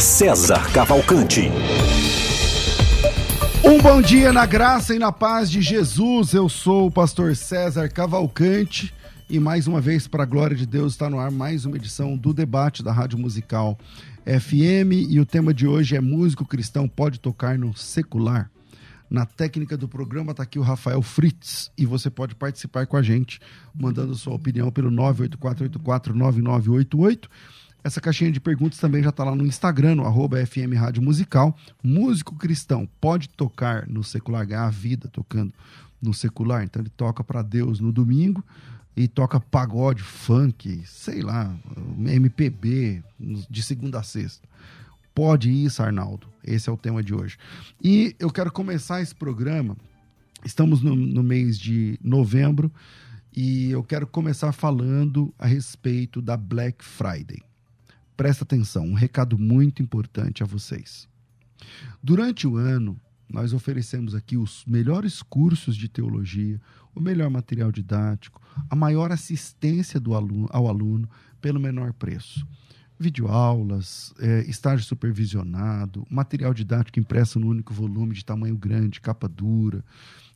César Cavalcante. Um bom dia na graça e na paz de Jesus. Eu sou o pastor César Cavalcante e mais uma vez, para a glória de Deus, está no ar mais uma edição do debate da Rádio Musical FM e o tema de hoje é Músico Cristão Pode Tocar no Secular. Na técnica do programa está aqui o Rafael Fritz e você pode participar com a gente, mandando sua opinião pelo 984849988 essa caixinha de perguntas também já está lá no Instagram, no arroba FM Rádio Musical. Músico cristão pode tocar no secular, ganhar a vida tocando no secular. Então ele toca para Deus no domingo e toca pagode, funk, sei lá, MPB, de segunda a sexta. Pode isso, Arnaldo. Esse é o tema de hoje. E eu quero começar esse programa. Estamos no, no mês de novembro e eu quero começar falando a respeito da Black Friday. Presta atenção, um recado muito importante a vocês. Durante o ano, nós oferecemos aqui os melhores cursos de teologia, o melhor material didático, a maior assistência do aluno, ao aluno pelo menor preço. Videoaulas, é, estágio supervisionado, material didático impresso no único volume de tamanho grande, capa dura.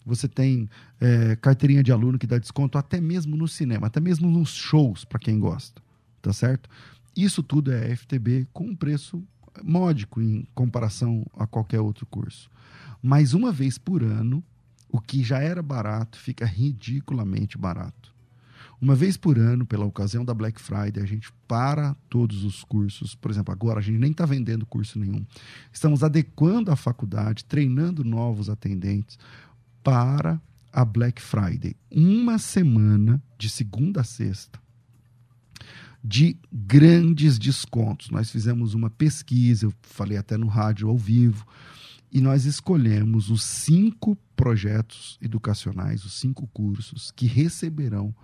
Você tem é, carteirinha de aluno que dá desconto até mesmo no cinema, até mesmo nos shows, para quem gosta. Tá certo? Isso tudo é FTB com um preço módico em comparação a qualquer outro curso. Mas uma vez por ano, o que já era barato fica ridiculamente barato. Uma vez por ano, pela ocasião da Black Friday, a gente para todos os cursos. Por exemplo, agora a gente nem está vendendo curso nenhum. Estamos adequando a faculdade, treinando novos atendentes para a Black Friday. Uma semana, de segunda a sexta, de grandes descontos. Nós fizemos uma pesquisa, eu falei até no rádio ao vivo, e nós escolhemos os cinco projetos educacionais, os cinco cursos que receberão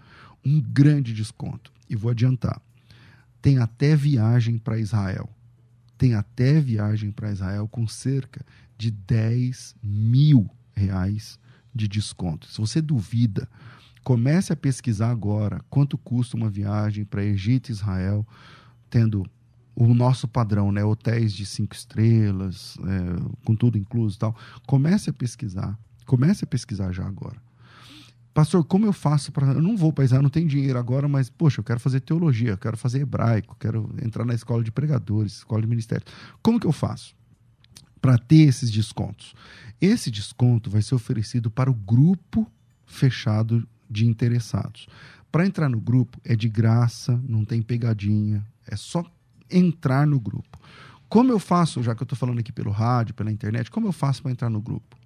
um grande desconto. E vou adiantar: tem até viagem para Israel. Tem até viagem para Israel com cerca de 10 mil reais de desconto. Se você duvida, Comece a pesquisar agora quanto custa uma viagem para Egito e Israel, tendo o nosso padrão, né? Hotéis de cinco estrelas, é, com tudo incluso e tal. Comece a pesquisar. Comece a pesquisar já agora. Pastor, como eu faço para. Eu não vou para Israel, não tenho dinheiro agora, mas, poxa, eu quero fazer teologia, quero fazer hebraico, quero entrar na escola de pregadores, escola de ministério. Como que eu faço para ter esses descontos? Esse desconto vai ser oferecido para o grupo fechado de interessados. Para entrar no grupo é de graça, não tem pegadinha, é só entrar no grupo. Como eu faço, já que eu estou falando aqui pelo rádio, pela internet, como eu faço para entrar no grupo?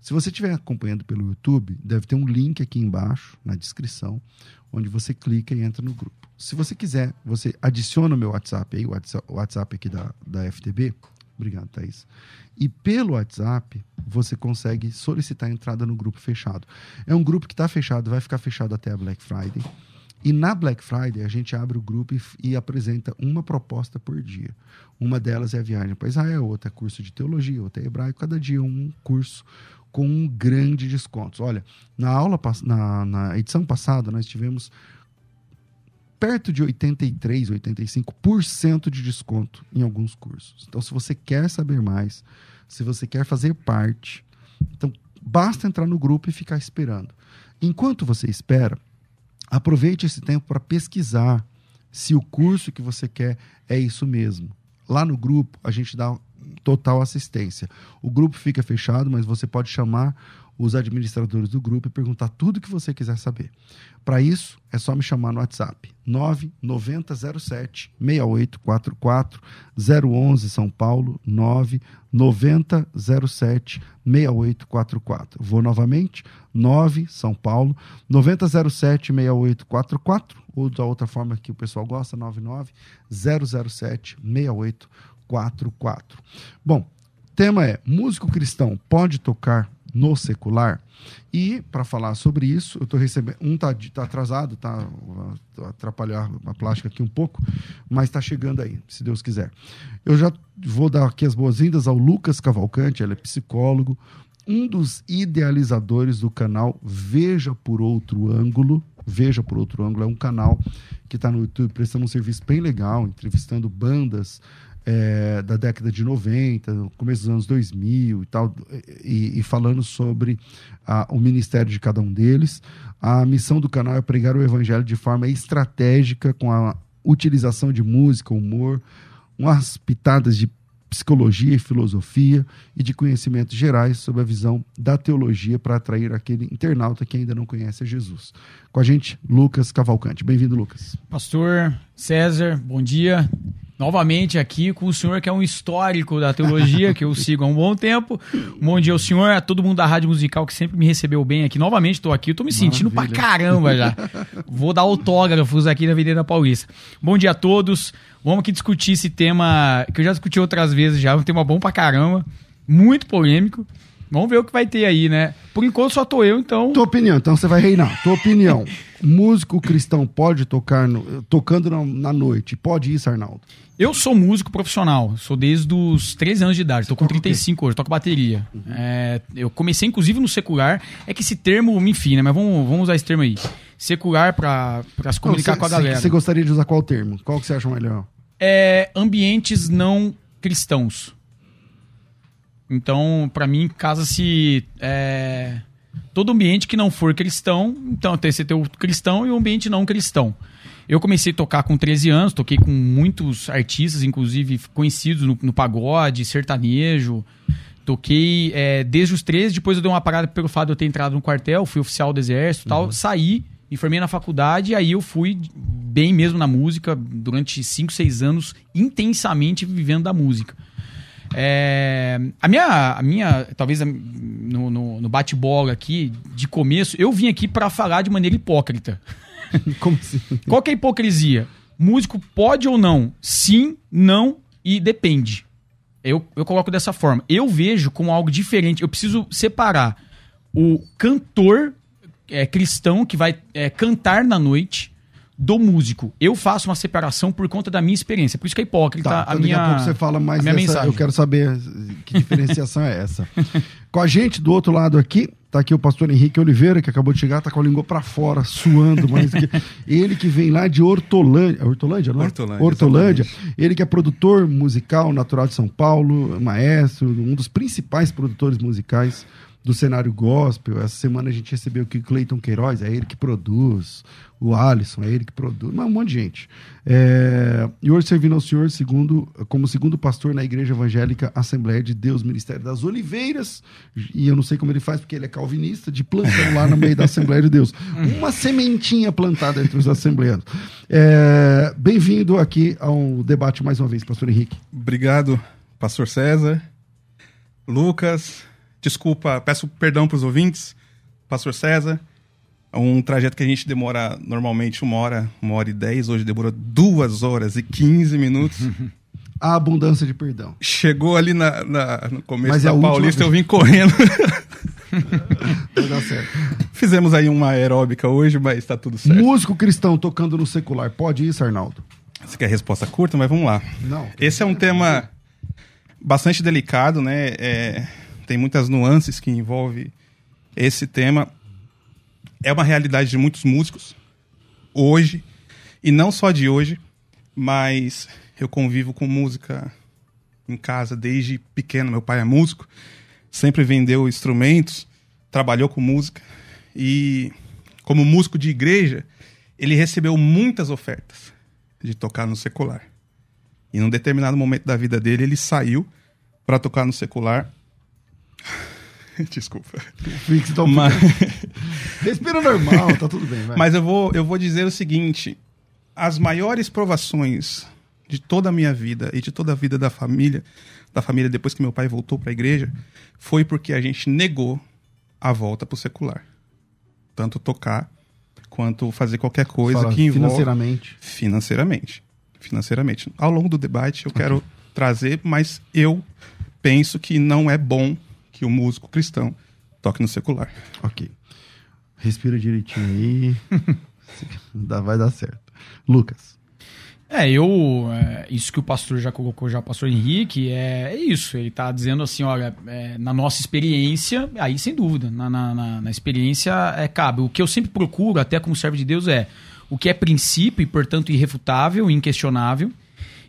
Se você estiver acompanhando pelo YouTube, deve ter um link aqui embaixo, na descrição, onde você clica e entra no grupo. Se você quiser, você adiciona o meu WhatsApp aí, o WhatsApp aqui da, da FTB, Obrigado, Thaís. E pelo WhatsApp, você consegue solicitar entrada no grupo fechado. É um grupo que está fechado, vai ficar fechado até a Black Friday. E na Black Friday, a gente abre o grupo e, e apresenta uma proposta por dia. Uma delas é a viagem para Israel, outra é curso de teologia, outra é hebraico. Cada dia um curso com um grande desconto. Olha, na aula, na, na edição passada, nós tivemos perto de 83, 85% de desconto em alguns cursos. Então, se você quer saber mais, se você quer fazer parte, então basta entrar no grupo e ficar esperando. Enquanto você espera, aproveite esse tempo para pesquisar se o curso que você quer é isso mesmo. Lá no grupo, a gente dá total assistência. O grupo fica fechado, mas você pode chamar os administradores do grupo e perguntar tudo que você quiser saber. Para isso, é só me chamar no WhatsApp 99007 6844 011 São Paulo 99007 6844. Vou novamente 9 São Paulo 9007 6844 ou da outra forma que o pessoal gosta 99 007 6844. Bom, tema é: músico cristão pode tocar no secular? E para falar sobre isso, eu estou recebendo. Um tá, tá atrasado, tá atrapalhar a plástica aqui um pouco, mas está chegando aí, se Deus quiser. Eu já vou dar aqui as boas-vindas ao Lucas Cavalcante, ele é psicólogo, um dos idealizadores do canal Veja por Outro Ângulo. Veja por Outro Ângulo é um canal que está no YouTube prestando um serviço bem legal, entrevistando bandas é, da década de 90, no começo dos anos 2000 e tal, e, e falando sobre a, o ministério de cada um deles. A missão do canal é pregar o evangelho de forma estratégica, com a utilização de música, humor, umas pitadas de psicologia e filosofia e de conhecimentos gerais sobre a visão da teologia para atrair aquele internauta que ainda não conhece Jesus. Com a gente, Lucas Cavalcante. Bem-vindo, Lucas. Pastor César, bom dia. Novamente aqui com o senhor que é um histórico da teologia, que eu sigo há um bom tempo. Bom dia ao senhor, a todo mundo da Rádio Musical que sempre me recebeu bem aqui. Novamente estou aqui, estou me sentindo Maravilha. pra caramba já. Vou dar autógrafos aqui na Avenida Paulista. Bom dia a todos. Vamos aqui discutir esse tema que eu já discuti outras vezes já, um tema bom pra caramba, muito polêmico. Vamos ver o que vai ter aí, né? Por enquanto só tô eu, então. Tua opinião, então você vai reinar. Tua opinião. músico cristão pode tocar no, tocando na, na, noite? Pode isso, Arnaldo? Eu sou músico profissional, sou desde os 13 anos de idade, tô com 35 hoje, toco bateria. Uhum. É, eu comecei inclusive no secular, é que esse termo me enfim, né? Mas vamos, vamos usar esse termo aí. Secular para se comunicar não, cê, com a galera. Você gostaria de usar qual termo? Qual que você acha melhor? é, ambientes não cristãos. Então, para mim, casa-se é, todo ambiente que não for cristão. Então, tem você ter o cristão e o ambiente não cristão. Eu comecei a tocar com 13 anos, toquei com muitos artistas, inclusive conhecidos no, no pagode, sertanejo. Toquei é, desde os 13, depois eu dei uma parada pelo fato de eu ter entrado no quartel, fui oficial do exército e uhum. tal. Saí, me formei na faculdade, e aí eu fui bem mesmo na música, durante 5, 6 anos, intensamente vivendo da música. É, a minha, a minha talvez no, no, no bate-bola aqui, de começo, eu vim aqui para falar de maneira hipócrita. Como assim? Qual que é a hipocrisia? Músico pode ou não? Sim, não e depende. Eu, eu coloco dessa forma. Eu vejo como algo diferente. Eu preciso separar o cantor é, cristão que vai é, cantar na noite do músico. Eu faço uma separação por conta da minha experiência. Por isso que é hipócrita tá, a minha Daqui a pouco você fala mais dessa, mensagem. Eu quero saber que diferenciação é essa. Com a gente do outro lado aqui, tá aqui o pastor Henrique Oliveira, que acabou de chegar, tá com a língua para fora, suando, mas que, ele que vem lá de Hortolândia, é Hortolândia, não é? Hortolândia. Hortolândia. Ele que é produtor musical natural de São Paulo, maestro, um dos principais produtores musicais do cenário gospel. Essa semana a gente recebeu aqui o Cleiton Queiroz, é ele que produz, o Alisson, é ele que produz, um monte de gente. É, e hoje servindo ao Senhor segundo, como segundo pastor na Igreja Evangélica Assembleia de Deus, Ministério das Oliveiras, e eu não sei como ele faz, porque ele é calvinista, de plantão lá no meio da Assembleia de Deus. Uma sementinha plantada entre os assembleanos. É, Bem-vindo aqui ao debate mais uma vez, pastor Henrique. Obrigado, pastor César, Lucas, Desculpa, peço perdão para os ouvintes, Pastor César. É um trajeto que a gente demora normalmente uma hora, uma hora e dez, hoje demorou duas horas e quinze minutos. A abundância de perdão. Chegou ali na, na no começo Mas é da é Paulista, eu vim correndo. Vai dar certo. Fizemos aí uma aeróbica hoje, mas está tudo certo. Músico cristão tocando no secular, pode isso, Arnaldo? Você quer resposta curta, mas vamos lá. Não. Esse é um tema bastante delicado, né? É tem muitas nuances que envolve esse tema. É uma realidade de muitos músicos hoje, e não só de hoje, mas eu convivo com música em casa desde pequeno. Meu pai é músico, sempre vendeu instrumentos, trabalhou com música e como músico de igreja, ele recebeu muitas ofertas de tocar no secular. E num determinado momento da vida dele, ele saiu para tocar no secular Desculpa. Tá Mas... Respira normal, tá tudo bem. Vai. Mas eu vou, eu vou dizer o seguinte: as maiores provações de toda a minha vida e de toda a vida da família, da família depois que meu pai voltou para a igreja, foi porque a gente negou a volta para o secular. Tanto tocar quanto fazer qualquer coisa Fala, que envolva financeiramente. Financeiramente. Financeiramente. Ao longo do debate eu quero trazer, mas eu penso que não é bom que o músico cristão toque no secular. Ok. Respira direitinho aí. vai dar certo. Lucas. É, eu. É, isso que o pastor já colocou, já o pastor Henrique, é, é isso. Ele está dizendo assim: olha, é, na nossa experiência, aí sem dúvida, na, na, na, na experiência é cabe. O que eu sempre procuro, até como servo de Deus, é o que é princípio e, portanto, irrefutável, inquestionável,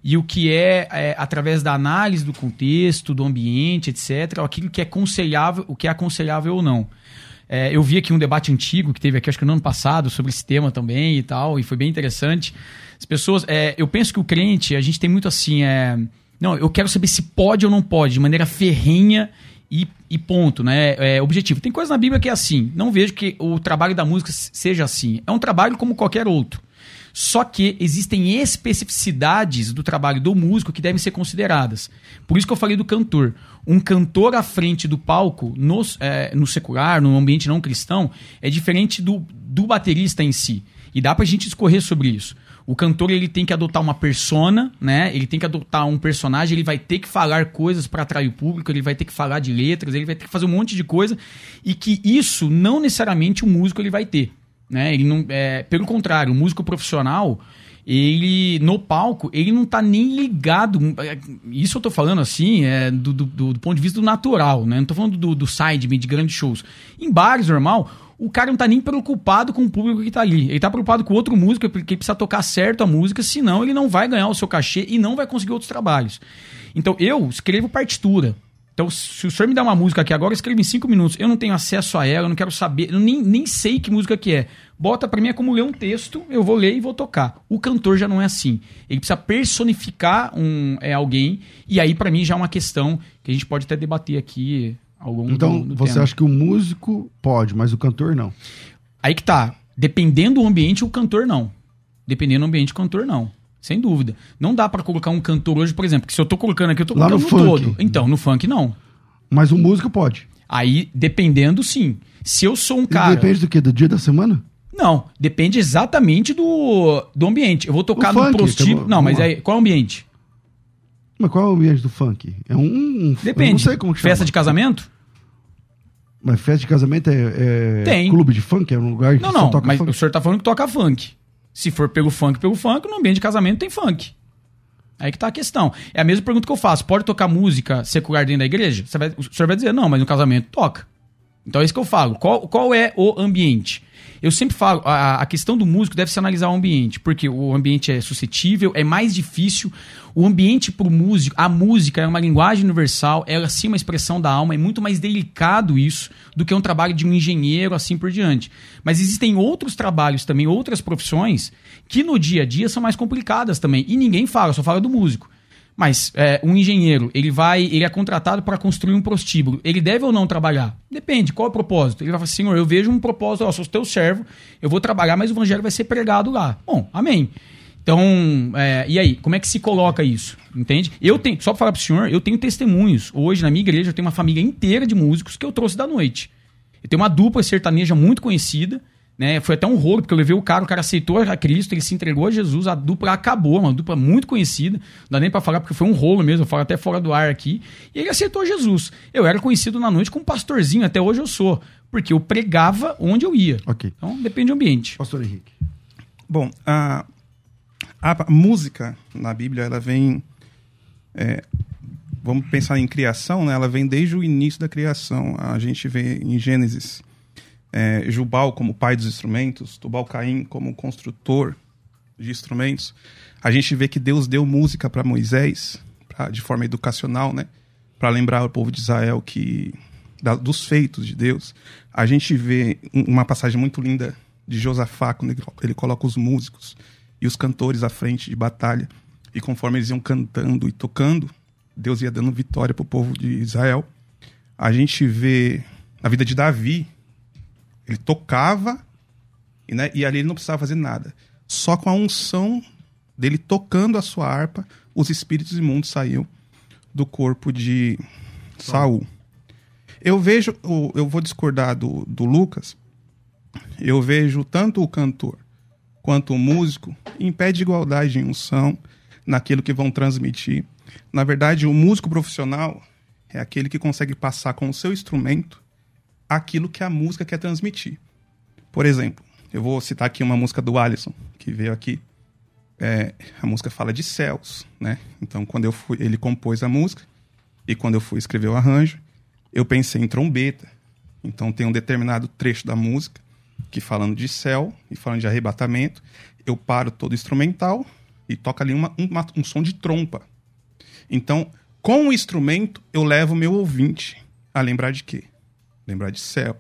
e o que é, é, através da análise do contexto, do ambiente, etc., aquilo que é aconselhável, o que é aconselhável ou não. É, eu vi aqui um debate antigo que teve aqui, acho que no ano passado, sobre esse tema também e tal, e foi bem interessante. As pessoas, é, eu penso que o crente, a gente tem muito assim, é, não, eu quero saber se pode ou não pode, de maneira ferrenha e, e ponto, né? É, objetivo. Tem coisa na Bíblia que é assim. Não vejo que o trabalho da música seja assim. É um trabalho como qualquer outro. Só que existem especificidades do trabalho do músico que devem ser consideradas. Por isso que eu falei do cantor. Um cantor à frente do palco, no, é, no secular, no ambiente não cristão, é diferente do, do baterista em si. E dá pra gente escorrer sobre isso. O cantor ele tem que adotar uma persona, né? Ele tem que adotar um personagem, ele vai ter que falar coisas para atrair o público, ele vai ter que falar de letras, ele vai ter que fazer um monte de coisa e que isso não necessariamente o músico ele vai ter, né? Ele não, é, pelo contrário, o músico profissional ele no palco ele não tá nem ligado isso eu tô falando assim é do, do, do ponto de vista do natural né não tô falando do, do side de grandes shows em bares normal o cara não tá nem preocupado com o público que tá ali. Ele tá preocupado com outro músico, porque ele precisa tocar certo a música, senão ele não vai ganhar o seu cachê e não vai conseguir outros trabalhos. Então eu escrevo partitura. Então, se o senhor me dá uma música aqui agora, eu escrevo em cinco minutos. Eu não tenho acesso a ela, eu não quero saber, eu nem, nem sei que música que é. Bota para mim é como ler um texto, eu vou ler e vou tocar. O cantor já não é assim. Ele precisa personificar um, é, alguém, e aí para mim já é uma questão que a gente pode até debater aqui ao longo então, do, do você tema. acha que o músico pode, mas o cantor não? Aí que tá. Dependendo do ambiente, o cantor não. Dependendo do ambiente, o cantor não. Sem dúvida. Não dá para colocar um cantor hoje, por exemplo, que se eu tô colocando aqui, eu tô Lá colocando no todo. Funk. Então, no funk não. Mas o músico pode. Aí, dependendo, sim. Se eu sou um cara. E depende do quê? Do dia da semana? Não, depende exatamente do, do ambiente. Eu vou tocar no funk, prostíbulo. não, mas lá. aí, qual é o ambiente? Mas qual é o ambiente do funk? É um. um Depende. Não sei como que Festa chama. de casamento? Mas festa de casamento é, é Tem. clube de funk? É um lugar que Não, não. toca Mas funk? o senhor tá falando que toca funk. Se for pelo funk, pelo funk, no ambiente de casamento tem funk. Aí que tá a questão. É a mesma pergunta que eu faço. Pode tocar música secular dentro da igreja? Você vai- o senhor vai dizer, não, mas no casamento toca. Então é isso que eu falo. Qual, qual é o ambiente? Eu sempre falo, a, a questão do músico deve se analisar o ambiente, porque o ambiente é suscetível, é mais difícil. O ambiente para o músico, a música é uma linguagem universal, é uma expressão da alma, é muito mais delicado isso do que um trabalho de um engenheiro, assim por diante. Mas existem outros trabalhos também, outras profissões, que no dia a dia são mais complicadas também. E ninguém fala, só fala do músico. Mas é, um engenheiro, ele vai, ele é contratado para construir um prostíbulo. Ele deve ou não trabalhar? Depende, qual é o propósito? Ele vai falar, senhor, eu vejo um propósito, ó, sou teu servo, eu vou trabalhar, mas o evangelho vai ser pregado lá. Bom, amém. Então, é, e aí, como é que se coloca isso? Entende? Eu tenho, só para falar pro senhor, eu tenho testemunhos. Hoje, na minha igreja, eu tenho uma família inteira de músicos que eu trouxe da noite. Eu tenho uma dupla sertaneja muito conhecida, né? Foi até um rolo, porque eu levei o cara, o cara aceitou a Cristo, ele se entregou a Jesus, a dupla acabou, uma dupla muito conhecida. Não dá nem pra falar, porque foi um rolo mesmo, eu falo até fora do ar aqui. E ele aceitou Jesus. Eu era conhecido na noite como pastorzinho, até hoje eu sou. Porque eu pregava onde eu ia. Ok. Então depende do ambiente. Pastor Henrique. Bom, a, a música na Bíblia, ela vem. é, vamos pensar em criação, né? ela vem desde o início da criação. A gente vê em Gênesis é, Jubal como pai dos instrumentos, Tubal Caim como construtor de instrumentos. A gente vê que Deus deu música para Moisés, pra, de forma educacional, né? para lembrar o povo de Israel que da- dos feitos de Deus. A gente vê um- uma passagem muito linda de Josafá, quando ele coloca os músicos e os cantores à frente de batalha. E conforme eles iam cantando e tocando, Deus ia dando vitória para o povo de Israel. A gente vê a vida de Davi, ele tocava e, né, e ali ele não precisava fazer nada. Só com a unção dele tocando a sua harpa, os espíritos imundos saíam do corpo de Saul. Eu vejo, eu vou discordar do, do Lucas, eu vejo tanto o cantor quanto o músico em pé de igualdade em unção naquilo que vão transmitir. Na verdade, o músico profissional, é aquele que consegue passar com o seu instrumento aquilo que a música quer transmitir. Por exemplo, eu vou citar aqui uma música do Alisson, que veio aqui. É, a música fala de céus, né? Então, quando eu fui, ele compôs a música e quando eu fui escrever o arranjo, eu pensei em trombeta. Então, tem um determinado trecho da música que falando de céu e falando de arrebatamento, eu paro todo instrumental e toca ali uma, uma, um som de trompa. Então, com o instrumento, eu levo o meu ouvinte a lembrar de quê? Lembrar de céu,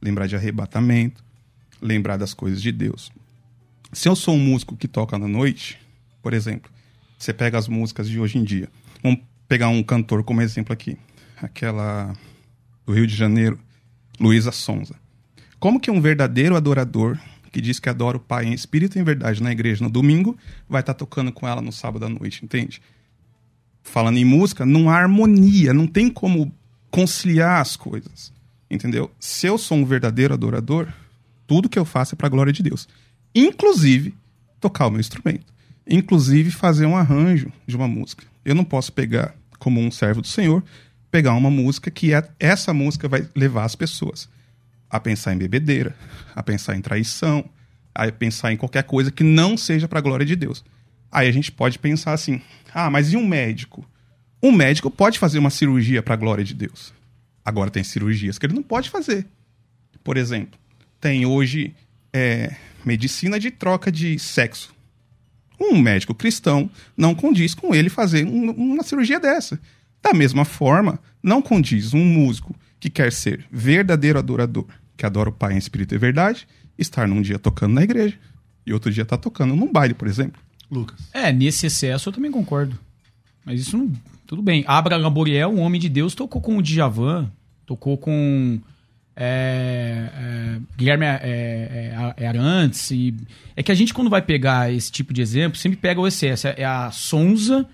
lembrar de arrebatamento, lembrar das coisas de Deus. Se eu sou um músico que toca na noite, por exemplo, você pega as músicas de hoje em dia. Vamos pegar um cantor como exemplo aqui. Aquela do Rio de Janeiro, Luísa Sonza. Como que um verdadeiro adorador que diz que adora o Pai em espírito e em verdade na igreja no domingo vai estar tá tocando com ela no sábado à noite, entende? Falando em música, não há harmonia, não tem como conciliar as coisas, entendeu? Se eu sou um verdadeiro adorador, tudo que eu faço é para a glória de Deus, inclusive tocar o meu instrumento, inclusive fazer um arranjo de uma música. Eu não posso pegar como um servo do Senhor, pegar uma música que é, essa música vai levar as pessoas a pensar em bebedeira, a pensar em traição, a pensar em qualquer coisa que não seja para a glória de Deus. Aí a gente pode pensar assim: ah, mas e um médico? Um médico pode fazer uma cirurgia para a glória de Deus. Agora tem cirurgias que ele não pode fazer. Por exemplo, tem hoje é, medicina de troca de sexo. Um médico cristão não condiz com ele fazer um, uma cirurgia dessa. Da mesma forma, não condiz um músico que quer ser verdadeiro adorador, que adora o Pai em espírito e verdade, estar num dia tocando na igreja e outro dia estar tá tocando num baile, por exemplo. Lucas. É, nesse excesso eu também concordo. Mas isso não. Tudo bem. Abraham Gaboriel, um homem de Deus, tocou com o Djavan, tocou com. É, é, Guilherme é, é, é, Arantes. E, é que a gente, quando vai pegar esse tipo de exemplo, sempre pega o excesso. É, a Sonza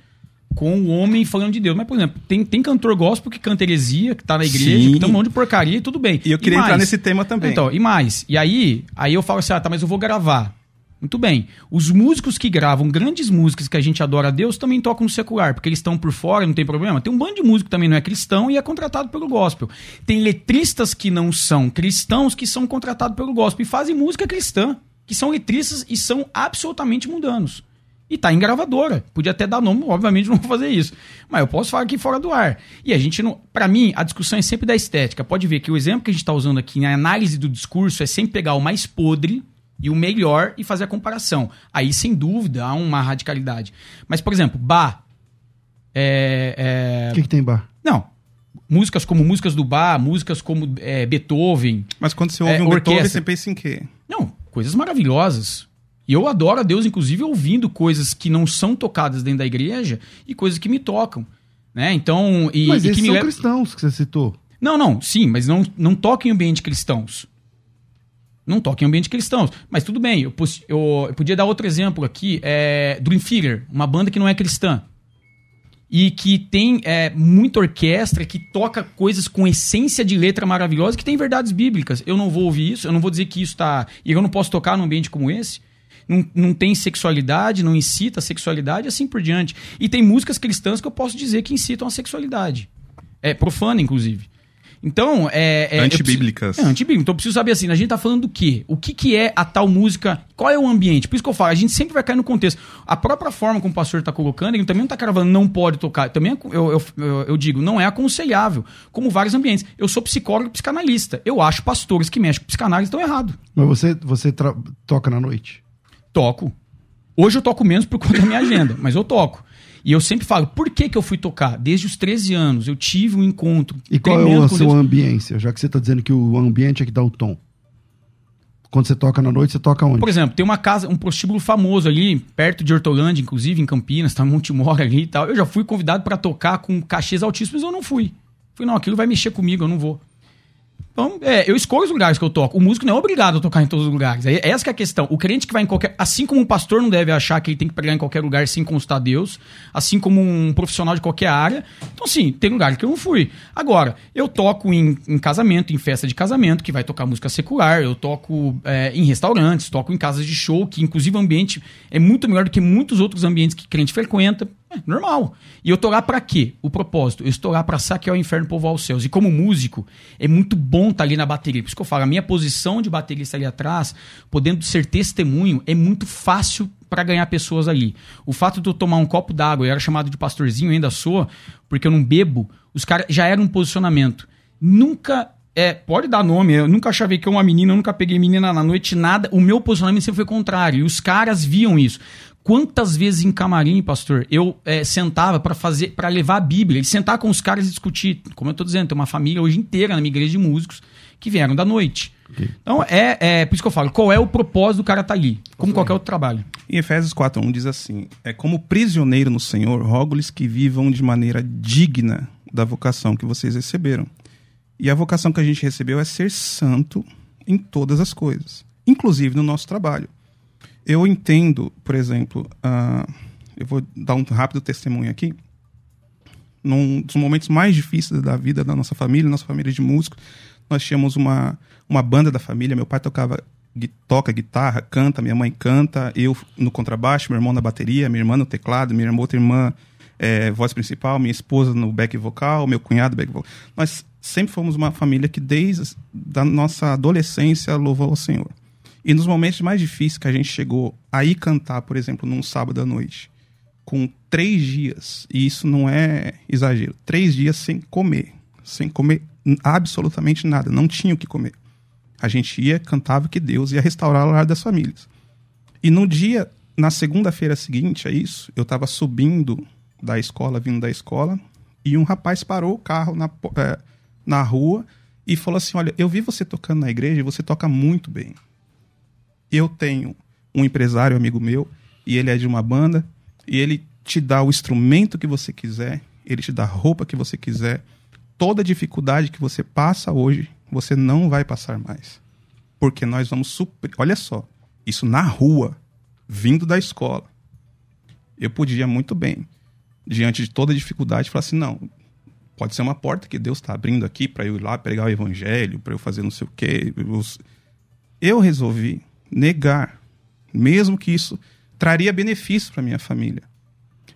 com o homem falando de Deus. Mas, por exemplo, tem, tem cantor gospel que canta heresia, que tá na igreja, Sim. que tem um monte de porcaria, tudo bem. E eu queria e entrar nesse tema também. Então, e mais. E aí, aí eu falo assim, ah, tá, mas eu vou gravar. Muito bem. Os músicos que gravam grandes músicas que a gente adora a Deus também tocam no secular, porque eles estão por fora, não tem problema. Tem um bando de músico também não é cristão e é contratado pelo gospel. Tem letristas que não são cristãos que são contratados pelo gospel e fazem música cristã, que são letristas e são absolutamente mundanos. E tá em gravadora. Podia até dar nome, obviamente não vou fazer isso. Mas eu posso falar aqui fora do ar. E a gente não. Para mim, a discussão é sempre da estética. Pode ver que o exemplo que a gente está usando aqui na análise do discurso é sempre pegar o mais podre e o melhor e fazer a comparação. Aí, sem dúvida, há uma radicalidade. Mas, por exemplo, Bach. É, é... O que, que tem Bach? Não. Músicas como músicas do Bach, músicas como é, Beethoven. Mas quando você ouve é, um orquestra... Beethoven, você pensa em quê? Não, coisas maravilhosas. E eu adoro a Deus, inclusive, ouvindo coisas que não são tocadas dentro da igreja e coisas que me tocam. Né? Então, e, mas e que me são le... cristãos que você citou. Não, não, sim, mas não, não toca em ambiente cristãos. Não toca em ambiente cristãos. Mas tudo bem, eu, eu, eu podia dar outro exemplo aqui. É Dream Theater, uma banda que não é cristã. E que tem é, muita orquestra, que toca coisas com essência de letra maravilhosa, que tem verdades bíblicas. Eu não vou ouvir isso, eu não vou dizer que isso está. E eu não posso tocar num ambiente como esse. Não, não tem sexualidade, não incita a sexualidade, assim por diante. E tem músicas cristãs que eu posso dizer que incitam a sexualidade. É profana, inclusive. Então, é. é Antibíblicas. Preciso, é, antibíblicas. Então, eu preciso saber assim: a gente tá falando do quê? O que, que é a tal música? Qual é o ambiente? Por isso que eu falo, a gente sempre vai cair no contexto. A própria forma como o pastor está colocando, ele também não está cravando, não pode tocar. Também é, eu, eu, eu, eu, digo, não é aconselhável, como vários ambientes. Eu sou psicólogo e psicanalista. Eu acho pastores que mexem com psicanálise estão errados. Mas você, você toca na noite? Toco. Hoje eu toco menos por conta da minha agenda, mas eu toco. E eu sempre falo, por que, que eu fui tocar? Desde os 13 anos, eu tive um encontro. E qual é a sua ambiência? Já que você está dizendo que o ambiente é que dá o tom. Quando você toca na noite, você toca onde? Por exemplo, tem uma casa, um prostíbulo famoso ali, perto de Hortolândia, inclusive, em Campinas, tá Montemor ali e tal. Eu já fui convidado para tocar com cachês altíssimos, eu não fui. Fui, não, aquilo vai mexer comigo, eu não vou. Então, é, eu escolho os lugares que eu toco. O músico não é obrigado a tocar em todos os lugares. É, essa é a questão. O crente que vai em qualquer. Assim como um pastor não deve achar que ele tem que pregar em qualquer lugar sem constar Deus, assim como um profissional de qualquer área. Então, sim, tem lugares que eu não fui. Agora, eu toco em, em casamento, em festa de casamento, que vai tocar música secular. Eu toco é, em restaurantes, toco em casas de show, que inclusive o ambiente é muito melhor do que muitos outros ambientes que crente frequenta. É, normal. E eu tô lá para quê? O propósito. Eu estou lá para saquear o inferno e povoar os céus. E como músico, é muito bom estar tá ali na bateria. Por isso que eu falo, a minha posição de baterista ali atrás, podendo ser testemunho, é muito fácil para ganhar pessoas ali. O fato de eu tomar um copo d'água, eu era chamado de pastorzinho, ainda sou, porque eu não bebo, os caras já era um posicionamento. Nunca é, pode dar nome, eu nunca chavei que uma menina, eu nunca peguei menina na noite, nada. O meu posicionamento sempre foi contrário. E os caras viam isso. Quantas vezes em camarim, pastor, eu é, sentava para fazer, para levar a Bíblia, e sentar com os caras e discutir. Como eu tô dizendo, tem uma família hoje inteira na minha igreja de músicos que vieram da noite. Okay. Então, é, é por isso que eu falo, qual é o propósito do cara estar tá ali, como qualquer outro trabalho. Em Efésios 4.1 diz assim, é como prisioneiro no Senhor, rogo-lhes que vivam de maneira digna da vocação que vocês receberam e a vocação que a gente recebeu é ser santo em todas as coisas, inclusive no nosso trabalho. Eu entendo, por exemplo, uh, eu vou dar um rápido testemunho aqui. Num dos momentos mais difíceis da vida da nossa família, nossa família de músicos, nós tínhamos uma, uma banda da família. Meu pai tocava toca guitarra, canta, minha mãe canta, eu no contrabaixo, meu irmão na bateria, minha irmã no teclado, minha outra irmã é, voz principal, minha esposa no back vocal, meu cunhado back vocal. Nós sempre fomos uma família que desde a nossa adolescência louvou ao Senhor. E nos momentos mais difíceis que a gente chegou a ir cantar, por exemplo, num sábado à noite, com três dias, e isso não é exagero, três dias sem comer, sem comer absolutamente nada, não tinha o que comer. A gente ia, cantava que Deus ia restaurar o lar das famílias. E no dia, na segunda-feira seguinte a isso, eu estava subindo da escola, vindo da escola, e um rapaz parou o carro na, é, na rua e falou assim: Olha, eu vi você tocando na igreja e você toca muito bem. Eu tenho um empresário amigo meu e ele é de uma banda e ele te dá o instrumento que você quiser, ele te dá a roupa que você quiser. Toda dificuldade que você passa hoje, você não vai passar mais. Porque nós vamos suprir. Olha só, isso na rua, vindo da escola. Eu podia muito bem, diante de toda dificuldade, falar assim: não, Pode ser uma porta que Deus está abrindo aqui para eu ir lá pegar o evangelho, para eu fazer não sei o quê. Eu resolvi negar, mesmo que isso traria benefício para minha família.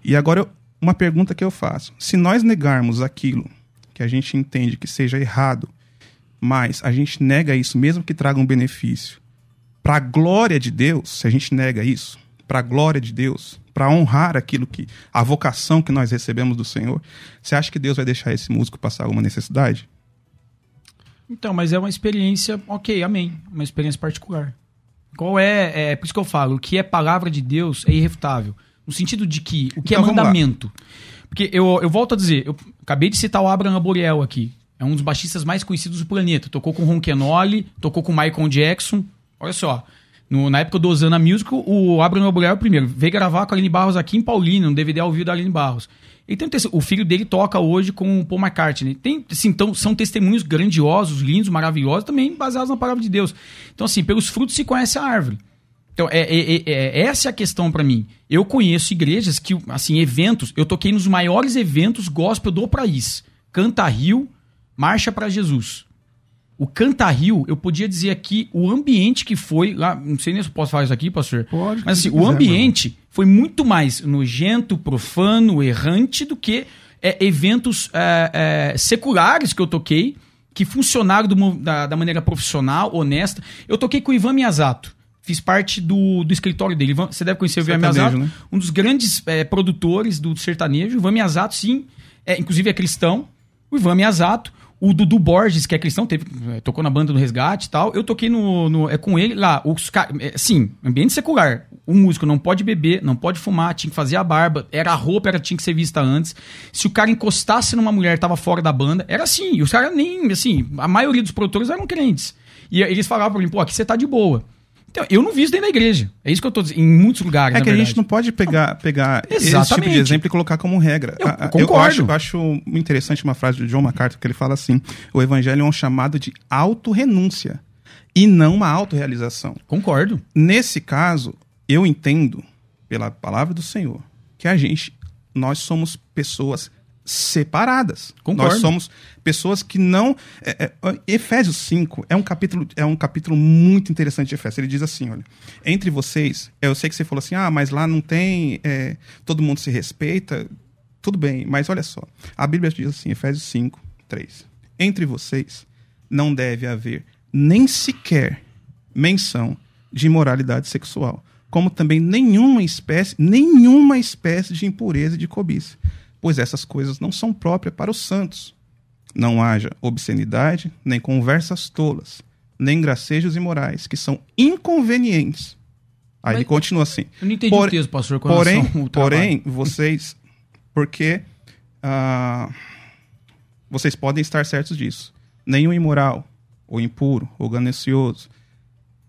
E agora, uma pergunta que eu faço: se nós negarmos aquilo que a gente entende que seja errado, mas a gente nega isso, mesmo que traga um benefício, para a glória de Deus, se a gente nega isso, para a glória de Deus, para honrar aquilo que a vocação que nós recebemos do Senhor, você acha que Deus vai deixar esse músico passar alguma necessidade? Então, mas é uma experiência, ok, amém, uma experiência particular. Qual é, é por isso que eu falo, o que é palavra de Deus é irrefutável, no sentido de que o que é então, é mandamento. Porque eu, eu volto a dizer, eu acabei de citar o Abraham Boreal aqui, é um dos baixistas mais conhecidos do planeta, tocou com Ron Kenoli, tocou com Michael Jackson, olha só, no, na época do Osana Music, o Abraham Albuquerque primeiro veio gravar com a Aline Barros aqui em Paulínia, um DVD ao vivo da Aline Barros. E tem, o filho dele toca hoje com o Paul McCartney. Tem, assim, então, são testemunhos grandiosos, lindos, maravilhosos, também baseados na palavra de Deus. Então, assim, pelos frutos se conhece a árvore. Então, é, é, é, é essa é a questão para mim. Eu conheço igrejas que, assim, eventos, eu toquei nos maiores eventos gospel do país. Canta Rio, Marcha para Jesus o Canta Rio, eu podia dizer aqui o ambiente que foi lá, não sei nem se eu posso falar isso aqui, pastor. Pode. Mas assim, o ambiente foi muito mais nojento, profano, errante do que é, eventos é, é, seculares que eu toquei, que funcionaram do, da, da, maneira profissional, honesta. Eu toquei com o Ivan Miyazato. Fiz parte do, do escritório dele. Ivan, você deve conhecer o Ivan Miyazato, né? um dos grandes é, produtores do sertanejo. O Ivan Miyazato, sim, é, inclusive é cristão. O Ivan Miyazato o Dudu Borges, que é cristão, teve, eh, tocou na banda do Resgate e tal. Eu toquei no, no é com ele lá. Os, é, sim, ambiente secular. O músico não pode beber, não pode fumar, tinha que fazer a barba. Era a roupa, era, tinha que ser vista antes. Se o cara encostasse numa mulher, tava fora da banda. Era assim. E os caras nem, assim, a maioria dos produtores eram crentes. E eles falavam pra mim, pô, aqui você tá de boa. Então, eu não vi isso dentro da igreja. É isso que eu estou dizendo, em muitos lugares. É que a gente não pode pegar, pegar esse tipo de exemplo e colocar como regra. Eu, eu concordo. Eu acho, eu acho interessante uma frase do John MacArthur que ele fala assim: o evangelho é um chamado de autorrenúncia e não uma autorrealização. Concordo. Nesse caso, eu entendo, pela palavra do Senhor, que a gente, nós somos pessoas separadas. Concordo. Nós somos pessoas que não. É, é, Efésios 5 é um capítulo é um capítulo muito interessante de Efésios. Ele diz assim: olha, entre vocês, eu sei que você falou assim, ah, mas lá não tem. É, todo mundo se respeita. Tudo bem, mas olha só. A Bíblia diz assim, Efésios 5, 3. Entre vocês não deve haver nem sequer menção de imoralidade sexual, como também nenhuma espécie, nenhuma espécie de impureza e de cobiça pois essas coisas não são próprias para os santos. Não haja obscenidade, nem conversas tolas, nem gracejos imorais, que são inconvenientes. Aí Mas ele continua assim. Eu não entendi Por, o texto, pastor. Com porém, porém vocês, porque uh, vocês podem estar certos disso. Nenhum imoral, ou impuro, ou ganancioso,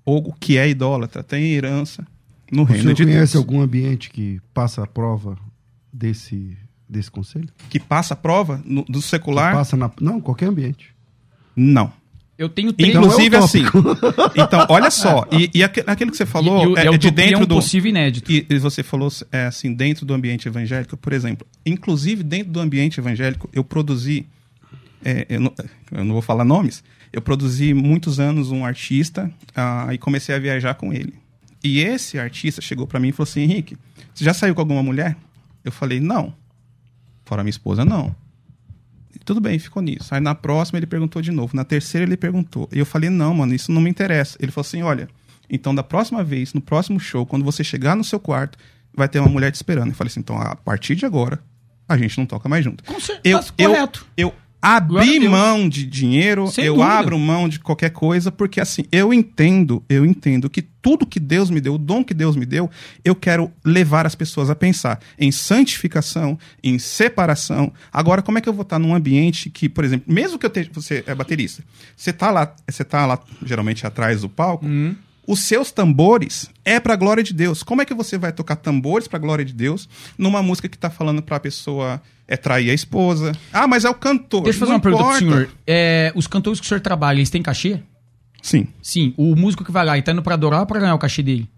ou o que é idólatra, tem herança no o reino de Deus. Você conhece algum ambiente que passa a prova desse desse conselho? Que passa a prova no, do secular? Que passa na, não, qualquer ambiente. Não. Eu tenho três. Inclusive, então, é assim. então, olha só. E, e aquilo que você falou e, e, é, é de dentro é um do. possível inédito. E, e, você falou é, assim, dentro do ambiente evangélico, por exemplo. Inclusive, dentro do ambiente evangélico, eu produzi. É, eu, não, eu, não, vou falar nomes. Eu produzi muitos anos um artista ah, e comecei a viajar com ele. E esse artista chegou para mim e falou assim: Henrique, você já saiu com alguma mulher? Eu falei: não. Fora minha esposa, não. E tudo bem, ficou nisso. Aí na próxima ele perguntou de novo. Na terceira ele perguntou. E eu falei, não, mano, isso não me interessa. Ele falou assim: olha, então da próxima vez, no próximo show, quando você chegar no seu quarto, vai ter uma mulher te esperando. Eu falei assim: então a partir de agora, a gente não toca mais junto. Com certeza, eu, correto. Eu, abrir mão de dinheiro, Sem eu dúvida. abro mão de qualquer coisa, porque assim, eu entendo, eu entendo que tudo que Deus me deu, o dom que Deus me deu, eu quero levar as pessoas a pensar em santificação, em separação. Agora, como é que eu vou estar num ambiente que, por exemplo, mesmo que eu tenha, você é baterista, você tá lá, você tá lá geralmente atrás do palco, uhum os seus tambores é para a glória de Deus. Como é que você vai tocar tambores para a glória de Deus numa música que está falando para a pessoa é trair a esposa? Ah, mas é o cantor. Deixa eu fazer uma importa. pergunta pro senhor. É, os cantores que o senhor trabalha, eles têm cachê? Sim. Sim. O músico que vai lá, ele tá indo para adorar ou para ganhar o cachê dele?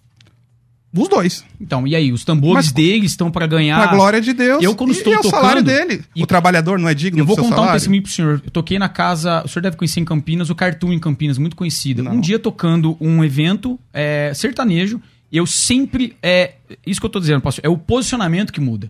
Os dois. Então, e aí? Os tambores Mas, deles estão para ganhar. Pra glória de Deus. Eu, quando e, estou e tocando. o salário dele. E, o trabalhador não é digno Eu vou contar salário? um testemunho pro senhor. Eu toquei na casa. O senhor deve conhecer em Campinas, o Cartoon em Campinas, muito conhecida. Não. Um dia tocando um evento é, sertanejo. Eu sempre. É, isso que eu tô dizendo, pastor. É o posicionamento que muda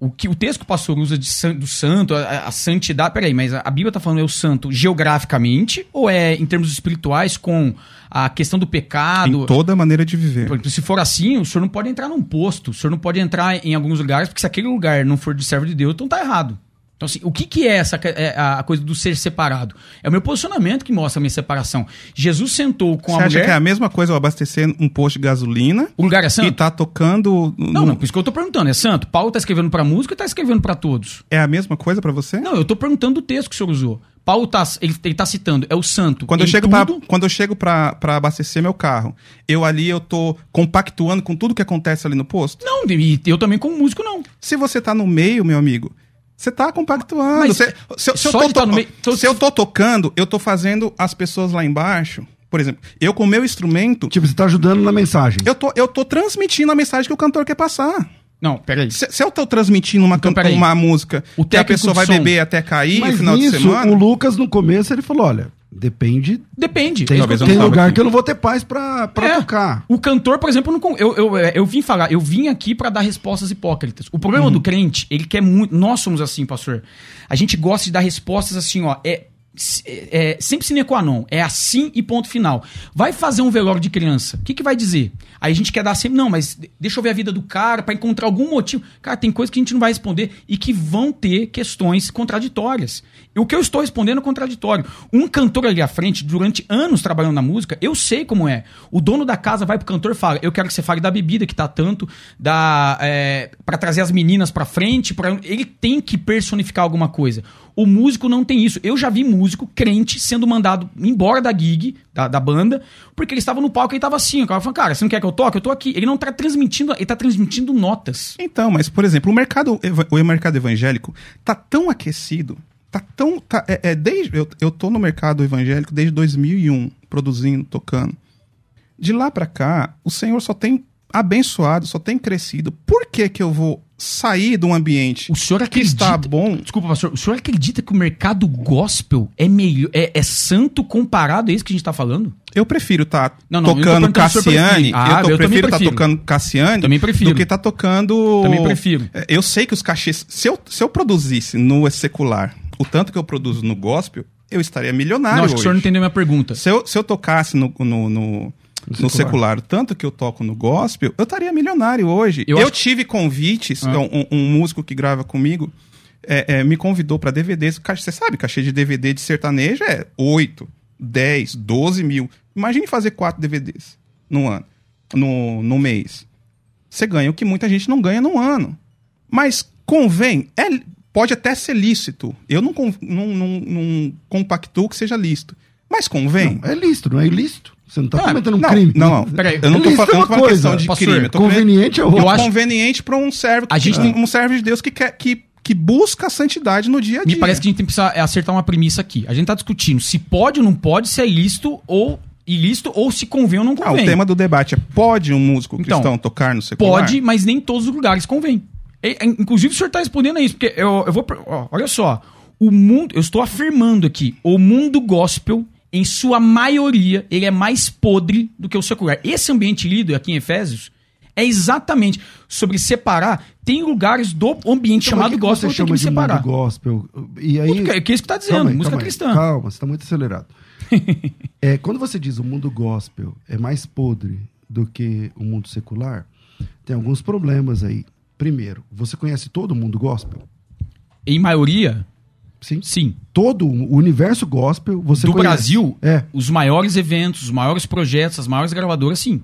o que o texto que o pastor usa san, do santo, a, a, santidade. Peraí, mas a, a Bíblia está falando é o santo geograficamente ou é em termos espirituais com a questão do pecado? Em toda maneira de viver. Se for assim, o senhor não pode entrar num posto, o senhor não pode entrar em alguns lugares, porque se aquele lugar não for de servo de Deus, então tá errado. Então, assim, o que, que é essa é a coisa do ser separado? É o meu posicionamento que mostra a minha separação. Jesus sentou com Você a mulher... Você acha que é a mesma coisa eu abastecer um posto de gasolina... O lugar é santo? E tá tocando... Não, no... não, por isso que eu tô perguntando. É santo. Paulo tá escrevendo pra música e tá escrevendo para todos. É a mesma coisa para você? Não, eu tô perguntando do texto que o senhor usou. Paulo tá, ele, ele tá citando, é o santo. Quando eu chego, tudo... pra, quando eu chego pra abastecer meu carro, eu ali eu tô compactuando com tudo que acontece ali no posto? Não, e eu também como músico não. Se você tá no meio, meu amigo, você tá compactuando. Mas, você, se, se, eu tô, tá meio, tô, se eu tô tocando, eu tô fazendo as pessoas lá embaixo. Por exemplo, eu com o meu instrumento. Tipo, você tá ajudando na mensagem. Eu tô, eu tô transmitindo a mensagem que o cantor quer passar. Não, peraí. Se, se eu tô transmitindo uma, então, uma música o que a pessoa vai beber até cair no final nisso, de semana. O Lucas, no começo, ele falou: olha, Depende. Depende. Tem, tem lugar aqui. que eu não vou ter paz pra, pra é. tocar. O cantor, por exemplo, não, eu, eu, é, eu vim falar, eu vim aqui para dar respostas hipócritas. O problema uhum. do crente, ele quer muito. Nós somos assim, pastor. A gente gosta de dar respostas assim, ó. É, é, é, sempre sine qua non. É assim e ponto final. Vai fazer um velório de criança. O que, que vai dizer? Aí a gente quer dar sempre. Não, mas deixa eu ver a vida do cara para encontrar algum motivo. Cara, tem coisas que a gente não vai responder e que vão ter questões contraditórias. O que eu estou respondendo é contraditório. Um cantor ali à frente, durante anos trabalhando na música, eu sei como é. O dono da casa vai pro cantor e fala: Eu quero que você fale da bebida que tá tanto, da é, para trazer as meninas pra frente. Pra... Ele tem que personificar alguma coisa. O músico não tem isso. Eu já vi músico crente sendo mandado embora da gig, da, da banda, porque ele estava no palco e ele estava assim. O cara falou, cara, você não quer que eu toque? Eu tô aqui. Ele não está transmitindo, ele tá transmitindo notas. Então, mas, por exemplo, o mercado, o mercado evangélico tá tão aquecido, tá tão. Tá, é, é, desde, eu, eu tô no mercado evangélico desde 2001, produzindo, tocando. De lá para cá, o Senhor só tem abençoado, só tem crescido. Por que que eu vou sair de um ambiente o senhor que está bom? Desculpa, pastor. O senhor acredita que o mercado gospel é melhor, é, é santo comparado a isso que a gente está falando? Eu prefiro estar tá tocando Cassiane. Ah, eu, tô, eu prefiro estar tá tocando Cassiane também prefiro. do que estar tá tocando. Também prefiro. É, eu sei que os cachês. Se eu, se eu produzisse no secular o tanto que eu produzo no gospel, eu estaria milionário. Não, acho hoje. que o senhor não entendeu minha pergunta. Se eu, se eu tocasse no, no, no no secular. tanto que eu toco no gospel, eu estaria milionário hoje. Eu, eu acho... tive convites, ah. um, um, músico que grava comigo é, é, me convidou para DVDs. Você sabe, cachê de DVD de sertanejo é 8, 10, 12 mil. Imagine fazer quatro DVDs no ano, no, no mês. Você ganha o que muita gente não ganha no ano. Mas convém, é, pode até ser lícito. Eu não, não, não, não compactuo que seja lícito. Mas convém. Não, é lícito, não é ilícito. Você não está cometendo um não, crime. Não, não. Peraí, eu não estou é falando uma questão de Pastor, crime. conveniente é o Eu acho conveniente para um servo, a gente tem... um servo de Deus que quer que que busca a santidade no dia a dia. Me parece que a gente tem que acertar uma premissa aqui. A gente está discutindo se pode ou não pode, se é ilícito ou ilícito ou se convém ou não convém. Ah, o tema do debate é pode um músico então, cristão tocar no secular? Pode, mas nem todos os lugares convém. E, inclusive o senhor está respondendo a isso, porque eu, eu vou... Ó, olha só, o mundo... Eu estou afirmando aqui, o mundo gospel em sua maioria, ele é mais podre do que o secular. Esse ambiente lido aqui em Efésios é exatamente sobre separar. Tem lugares do ambiente então, chamado gospel que você chama que separar. De gospel? E aí... É, que é isso que está dizendo, aí, música cristã. calma, você está muito acelerado. é, quando você diz o mundo gospel é mais podre do que o mundo secular, tem alguns problemas aí. Primeiro, você conhece todo o mundo gospel? Em maioria, Sim. Sim. Todo o universo gospel, você Do conhece. Brasil, é. os maiores eventos, os maiores projetos, as maiores gravadoras, sim.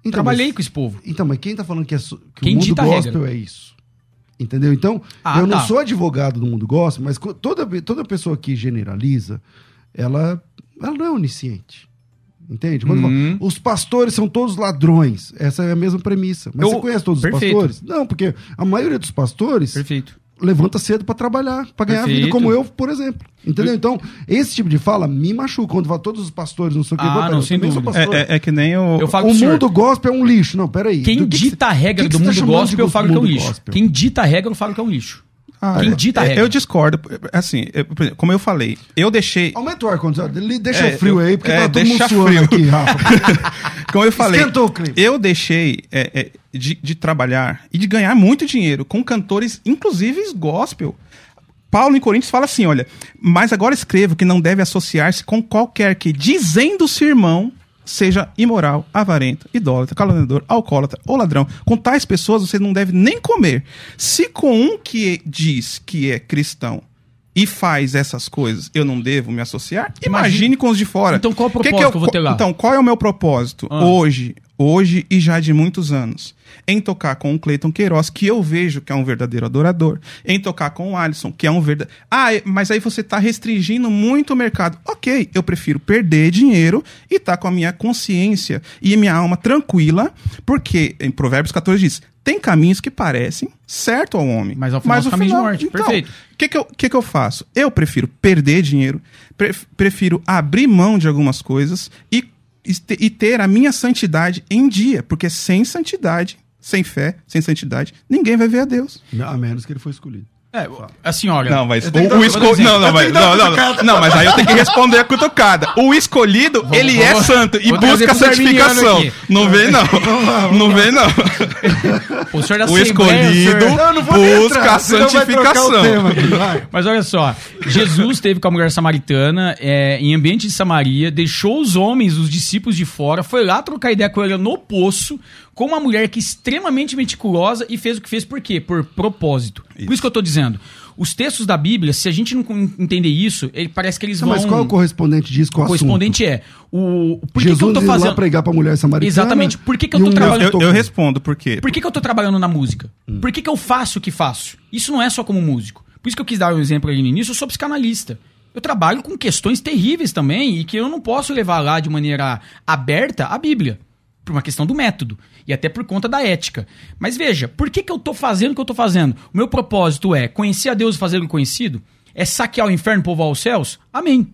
Então, Trabalhei mas, com esse povo. Então, mas quem tá falando que, é, que quem o mundo gospel é isso? Entendeu? Então, ah, eu tá. não sou advogado do mundo gospel, mas toda, toda pessoa que generaliza, ela, ela não é onisciente. Entende? Uhum. fala, os pastores são todos ladrões. Essa é a mesma premissa. Mas eu, você conhece todos perfeito. os pastores? Não, porque a maioria dos pastores Perfeito levanta cedo para trabalhar, para ganhar Perfeito. vida, como eu, por exemplo. Entendeu? Então, esse tipo de fala me machuca. Quando fala todos os pastores, não sei o que. Ah, não, sem dúvida. É, é, é, que nem o... Eu falo o mundo gospel é um lixo. Não, peraí. Quem dita a regra do mundo tá gospel, eu falo que é um lixo. Gospel? Quem dita a regra, eu falo que é um lixo. Ah, Quem dita a regra? Eu discordo. Assim, eu, como eu falei, eu deixei. Aumenta o ar-condicionado. Deixa é, frio aí, porque é, tá todo mundo frio. aqui, Rafa. como eu falei, Esquentou o clima. eu deixei é, é, de, de trabalhar e de ganhar muito dinheiro com cantores, inclusive gospel. Paulo em Coríntios fala assim: olha, mas agora escrevo que não deve associar-se com qualquer que, dizendo-se irmão, seja imoral, avarento, idólatra, caluniador, alcoólatra ou ladrão. Com tais pessoas você não deve nem comer. Se com um que diz que é cristão e faz essas coisas, eu não devo me associar, imagine, imagine com os de fora. Então qual é o propósito que, que, eu, que eu vou ter lá? Então, qual é o meu propósito ah. hoje, hoje e já de muitos anos? em tocar com o Cleiton Queiroz, que eu vejo que é um verdadeiro adorador, em tocar com o Alisson, que é um verdadeiro. Ah, mas aí você está restringindo muito o mercado. Ok, eu prefiro perder dinheiro e estar tá com a minha consciência e minha alma tranquila, porque em Provérbios 14 diz: tem caminhos que parecem certo ao homem. Mas ao final, mas o caminho final, de morte. Então, Perfeito. O que, que, eu, que, que eu faço? Eu prefiro perder dinheiro, prefiro abrir mão de algumas coisas e, e ter a minha santidade em dia, porque sem santidade sem fé, sem santidade, ninguém vai ver a Deus. A menos que ele foi escolhido. É, assim, olha. Não, mas o, o escolhido. Não, não, mas, não, não, não, não, mas aí eu tenho que responder a cutucada. O escolhido, vamos, ele é vamos, é santo e busca santificação. Não vem, não. Não vem, não. O, senhor o escolhido senhor... busca a santificação. mas olha só, Jesus esteve com a mulher samaritana é, em ambiente de Samaria, deixou os homens, os discípulos de fora, foi lá trocar ideia com ela no poço, com uma mulher que é extremamente meticulosa e fez o que fez por quê? Por propósito. Isso. Por isso que eu tô dizendo. Os textos da Bíblia, se a gente não entender isso, ele parece que eles não, vão. Mas qual é o correspondente disso com o, o correspondente é o por Jesus que, eu tô fazendo lá pregar para mulher samaritana. Exatamente. Por que, que eu tô um trabalhando? Eu, eu, respondo por quê? Por que, que eu tô trabalhando na música? Hum. Por que, que eu faço o que faço? Isso não é só como músico. Por isso que eu quis dar um exemplo ali no início. Eu sou psicanalista. Eu trabalho com questões terríveis também e que eu não posso levar lá de maneira aberta a Bíblia por uma questão do método e até por conta da ética. Mas veja, por que, que eu estou fazendo o que eu estou fazendo? O meu propósito é conhecer a Deus e fazer o conhecido? É saquear o inferno e povoar os céus? Amém.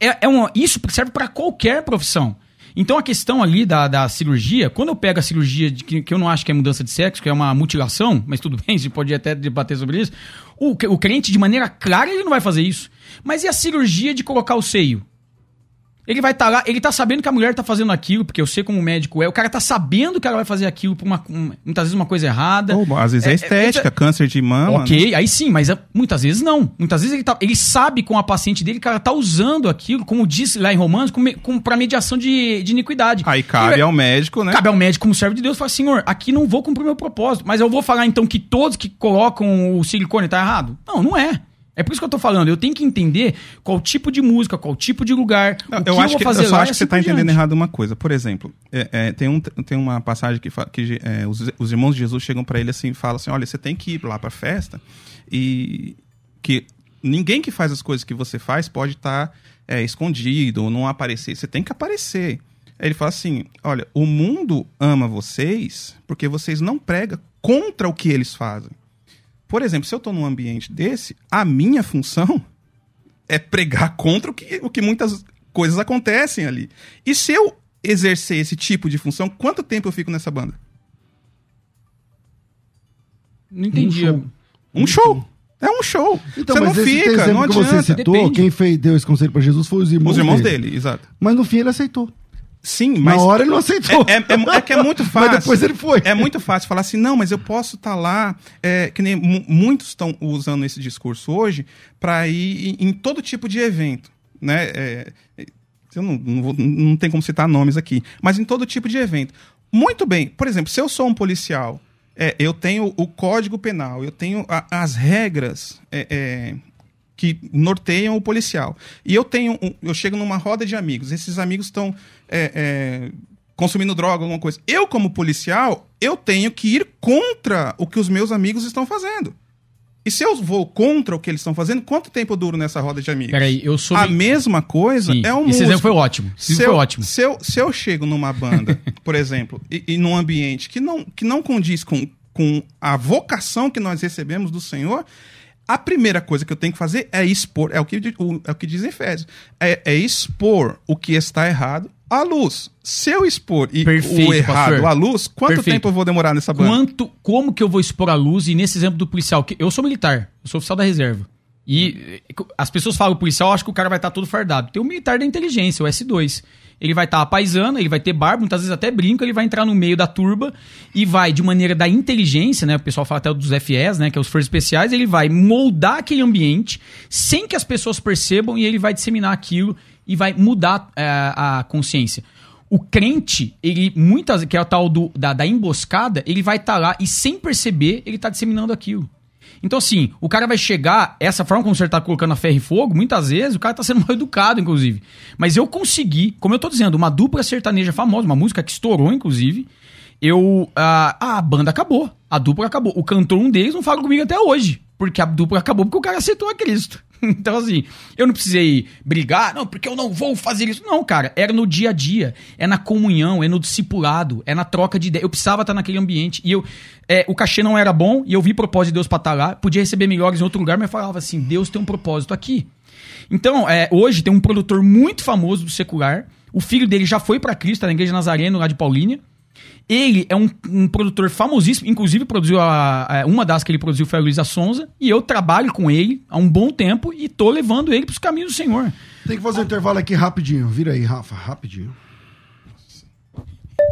É, é um, isso serve para qualquer profissão. Então a questão ali da, da cirurgia, quando eu pego a cirurgia de, que, que eu não acho que é mudança de sexo, que é uma mutilação, mas tudo bem, a gente pode até debater sobre isso. O, o crente, de maneira clara, ele não vai fazer isso. Mas e a cirurgia de colocar o seio? Ele vai estar tá lá, ele tá sabendo que a mulher tá fazendo aquilo, porque eu sei como médico é. O cara tá sabendo que ela vai fazer aquilo por uma, muitas vezes uma coisa errada. Ou, às vezes é, é estética, é, câncer de mama. Ok, né? aí sim, mas é, muitas vezes não. Muitas vezes ele, tá, ele sabe com a paciente dele que ela tá usando aquilo, como disse lá em Romanos, com, com, pra mediação de, de iniquidade. Aí cabe ao médico, né? Cabe ao médico, como servo de Deus, fala, senhor, aqui não vou cumprir meu propósito, mas eu vou falar então que todos que colocam o silicone tá errado? Não, não é. É por isso que eu tô falando, eu tenho que entender qual tipo de música, qual tipo de lugar, Não, eu acho eu que, Eu só acho que você está entendendo errado uma coisa. Por exemplo, é, é, tem, um, tem uma passagem que, que é, os, os, irmãos de Jesus chegam para ele assim e falam assim, olha, você tem que ir lá para a festa e que ninguém que faz as coisas que você faz pode estar tá, é, escondido ou não aparecer. Você tem que aparecer. Aí ele fala assim, olha, o mundo ama vocês porque vocês não pregam contra o que eles fazem. Por exemplo, se eu estou num ambiente desse, a minha função é pregar contra o que, o que muitas coisas acontecem ali. E se eu exercer esse tipo de função, quanto tempo eu fico nessa banda? Não entendi. Um show. Um show. É um show. Então, você não fica, não adianta. Que você citou, Depende. quem fez, deu esse conselho para Jesus foi os irmãos, os irmãos dele. dele. exato. Mas no fim ele aceitou. Sim, mas. Na hora ele não aceitou. É, é, é, é que é muito fácil. mas depois ele foi. É muito fácil falar assim, não, mas eu posso estar tá lá. É, que nem muitos estão usando esse discurso hoje para ir em, em, todo tipo de evento. Né? É, eu não, não, vou, não tem como citar nomes aqui, mas em todo tipo de evento. Muito bem, por exemplo, se eu sou um policial, é, eu tenho o código penal, eu tenho a, as regras que norteiam o policial. E eu tenho, um, eu chego numa roda de amigos, esses amigos estão é, é, consumindo droga, alguma coisa. Eu, como policial, eu tenho que ir contra o que os meus amigos estão fazendo. E se eu vou contra o que eles estão fazendo, quanto tempo eu duro nessa roda de amigos? Peraí, eu sou. A mesma coisa Sim, é um Esse exemplo foi ótimo. Esse se foi eu, ótimo. Se eu, se eu chego numa banda, por exemplo, e, e num ambiente que não, que não condiz com, com a vocação que nós recebemos do Senhor, a primeira coisa que eu tenho que fazer é expor, é o que, o, é o que diz Efésios, é, é expor o que está errado à luz. Se eu expor e Perfeito, o errado pastor. à luz, quanto Perfeito. tempo eu vou demorar nessa banda? Quanto, como que eu vou expor à luz? E nesse exemplo do policial, que eu sou militar, eu sou oficial da reserva. E as pessoas falam policial, acho que o cara vai estar todo fardado. Tem o militar da inteligência, o S2 ele vai estar tá apaisando, ele vai ter barba, muitas vezes até brinco, ele vai entrar no meio da turba e vai, de maneira da inteligência, né? O pessoal fala até dos FEs, né? Que é os forças especiais, ele vai moldar aquele ambiente sem que as pessoas percebam e ele vai disseminar aquilo e vai mudar é, a consciência. O crente, ele muitas, que é o tal do, da, da emboscada, ele vai estar tá lá e sem perceber, ele está disseminando aquilo. Então, assim, o cara vai chegar, essa forma como você tá colocando a ferro e fogo, muitas vezes o cara tá sendo mal educado, inclusive. Mas eu consegui, como eu tô dizendo, uma dupla sertaneja famosa, uma música que estourou, inclusive. Eu. A, a banda acabou. A dupla acabou. O cantor, um deles, não fala comigo até hoje. Porque a dupla acabou porque o cara aceitou a Cristo. Então, assim, eu não precisei brigar, não, porque eu não vou fazer isso. Não, cara, era no dia a dia, é na comunhão, é no discipulado, é na troca de ideia. Eu precisava estar naquele ambiente. E eu, é, o cachê não era bom, e eu vi propósito de Deus pra estar lá. Podia receber melhores em outro lugar, mas eu falava assim: Deus tem um propósito aqui. Então, é, hoje tem um produtor muito famoso do secular. O filho dele já foi para Cristo, tá na Igreja Nazareno, lá de Paulínia. Ele é um, um, produtor famosíssimo, inclusive produziu a, a, uma das que ele produziu foi a Luísa Sonza, e eu trabalho com ele há um bom tempo e tô levando ele para os caminhos do Senhor. Tem que fazer um intervalo aqui rapidinho. Vira aí, Rafa, rapidinho.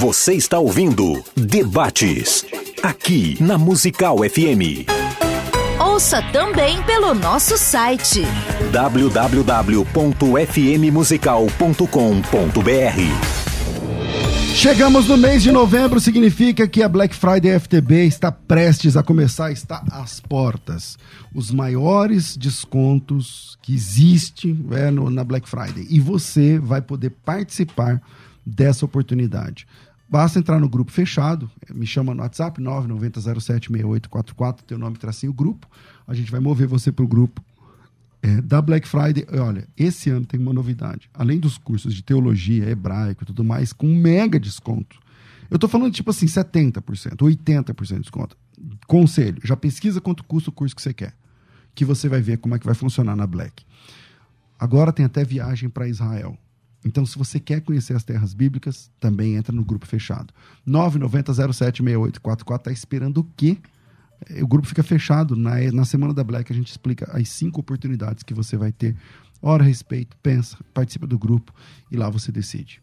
Você está ouvindo Debates, aqui na Musical FM. Ouça também pelo nosso site www.fmmusical.com.br. Chegamos no mês de novembro, significa que a Black Friday FTB está prestes a começar, está às portas. Os maiores descontos que existem é, no, na Black Friday. E você vai poder participar dessa oportunidade. Basta entrar no grupo fechado, me chama no WhatsApp 990076844, teu nome tracinho grupo. A gente vai mover você para o grupo é, da Black Friday. Olha, esse ano tem uma novidade. Além dos cursos de teologia, hebraico e tudo mais, com mega desconto. Eu estou falando tipo assim, 70%, 80% de desconto. Conselho, já pesquisa quanto custa o curso que você quer, que você vai ver como é que vai funcionar na Black. Agora tem até viagem para Israel. Então, se você quer conhecer as terras bíblicas, também entra no grupo fechado. 990-076844. Está esperando o quê? O grupo fica fechado. Na, na Semana da Black, a gente explica as cinco oportunidades que você vai ter. Ora respeito, pensa, participa do grupo e lá você decide.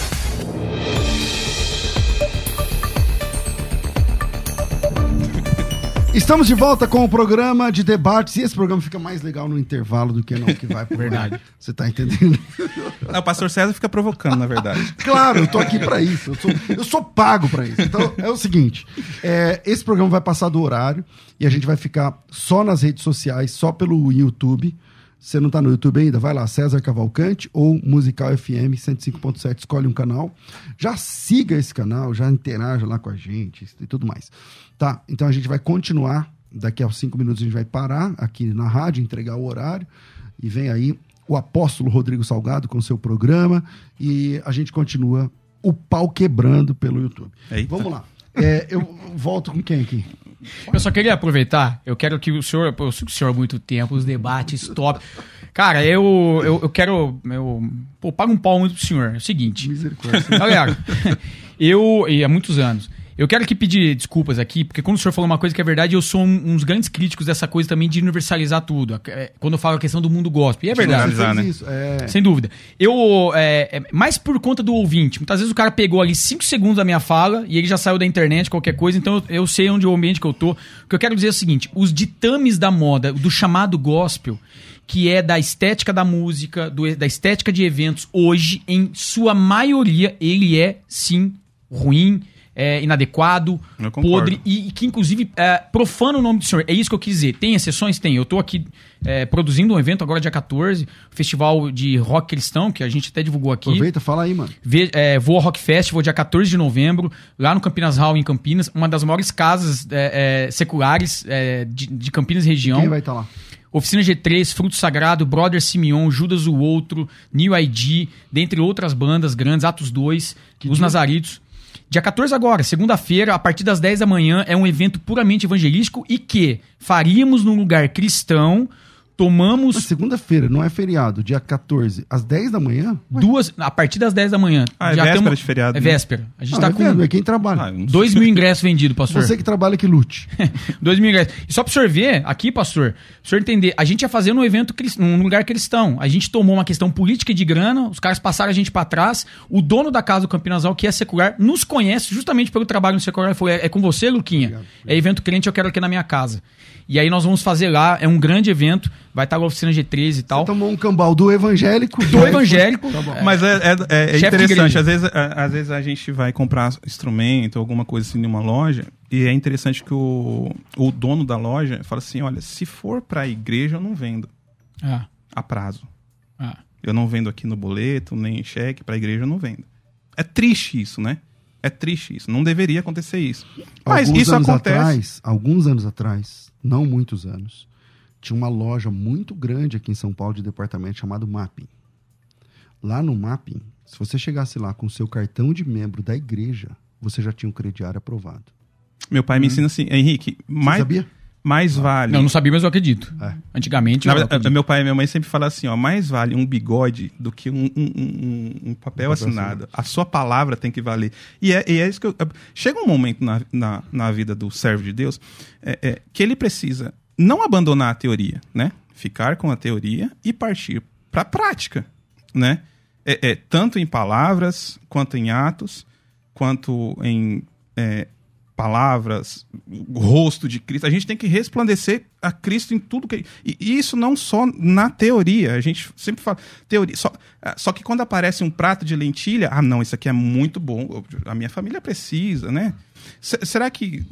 Estamos de volta com o programa de debates e esse programa fica mais legal no intervalo do que não que vai pro Verdade. Você tá entendendo? Não, o pastor César fica provocando, na verdade. claro, eu tô aqui para isso. Eu sou, eu sou pago para isso. Então é o seguinte: é, esse programa vai passar do horário e a gente vai ficar só nas redes sociais, só pelo YouTube. Você não está no YouTube ainda? Vai lá, César Cavalcante ou Musical FM 105.7, escolhe um canal. Já siga esse canal, já interaja lá com a gente e tudo mais. Tá? Então a gente vai continuar. Daqui a cinco minutos a gente vai parar aqui na rádio, entregar o horário. E vem aí o apóstolo Rodrigo Salgado com seu programa. E a gente continua o pau quebrando pelo YouTube. Eita. Vamos lá. É, eu volto com quem aqui? Eu só queria aproveitar, eu quero que o senhor, eu sei que o senhor há muito tempo, os debates top. Cara, eu, eu, eu quero. Eu, pô, pago um pau muito pro senhor. É o seguinte. Misericórdia. Galera, eu, e há muitos anos, eu quero aqui pedir desculpas aqui, porque quando o senhor falou uma coisa que é verdade, eu sou um, um dos grandes críticos dessa coisa também de universalizar tudo. É, quando eu falo a questão do mundo gospel. E é verdade. Né? Isso, é... Sem dúvida. Eu, é, é, mais por conta do ouvinte. Muitas vezes o cara pegou ali 5 segundos da minha fala e ele já saiu da internet, qualquer coisa, então eu, eu sei onde é o ambiente que eu tô. O que eu quero dizer é o seguinte: os ditames da moda, do chamado gospel, que é da estética da música, do, da estética de eventos, hoje, em sua maioria, ele é sim ruim é, inadequado, podre e, e, que inclusive é, profana o nome do senhor. É isso que eu quis dizer. Tem exceções? Tem. Eu estou aqui é, produzindo um evento agora dia 14, festival de rock cristão, que a gente até divulgou aqui. Aproveita, fala aí, mano. Vê, é, vou ao Rock Festival dia 14 de novembro, lá no Campinas Hall, em Campinas, uma das maiores casas é, é, seculares é, de, de, Campinas região. E quem vai estar tá lá? Oficina G3, Fruto Sagrado, Brother Simeon, Judas o Outro, New ID, dentre outras bandas grandes, Atos 2, que Os dia? Nazaritos. Dia 14 agora, segunda-feira, a partir das 10 da manhã, é um evento puramente evangelístico e que faríamos num lugar cristão, tomamos. Segunda-feira, não é feriado, dia 14, às 10 da manhã? Duas, a partir das 10 da manhã. Ah, é já véspera temos, de feriado. É né? véspera. A gente ah, tá é com. É quem trabalha. Ah, dois mil ingressos vendidos, pastor. Você que trabalha que lute. dois mil ingressos. E só pro senhor ver, aqui, pastor, o senhor entender, a gente ia fazer um evento num lugar cristão. A gente tomou uma questão política de grana, os caras passaram a gente para trás. O dono da casa do Campinasal, que é secular, nos conhece justamente pelo trabalho no secular. Foi, é, é com você, Luquinha. Obrigado, obrigado. É evento crente, eu quero aqui na minha casa. E aí nós vamos fazer lá, é um grande evento, vai estar na oficina G13 e tal. Você tomou um cambal do evangélico. Do evangélico. Tá Mas é, é, é interessante, às vezes, às vezes a gente vai comprar instrumento, alguma coisa assim, numa loja, e é interessante que o, o dono da loja fala assim, olha, se for para a igreja, eu não vendo. Ah. A prazo. Ah. Eu não vendo aqui no boleto, nem em cheque, para a igreja eu não vendo. É triste isso, né? É triste isso. Não deveria acontecer isso. Mas alguns isso anos acontece. Atrás, alguns anos atrás, não muitos anos, tinha uma loja muito grande aqui em São Paulo de departamento chamado Mapping. Lá no Mapping, se você chegasse lá com o seu cartão de membro da igreja, você já tinha um crediário aprovado. Meu pai hum. me ensina assim, Henrique, mais, sabia? mais vale. Não, não sabia, mas eu acredito. É. Antigamente. Na, acredito. Meu pai e minha mãe sempre falam assim: ó, mais vale um bigode do que um, um, um, um papel, assinado. A sua palavra tem que valer. E é, e é isso que eu. Chega um momento na, na, na vida do servo de Deus é, é, que ele precisa não abandonar a teoria, né? Ficar com a teoria e partir para a prática, né? É, é, tanto em palavras, quanto em atos, quanto em é, palavras, rosto de Cristo. A gente tem que resplandecer a Cristo em tudo que. E isso não só na teoria. A gente sempre fala teoria. Só, é, só que quando aparece um prato de lentilha, ah, não, isso aqui é muito bom. A minha família precisa, né? Será que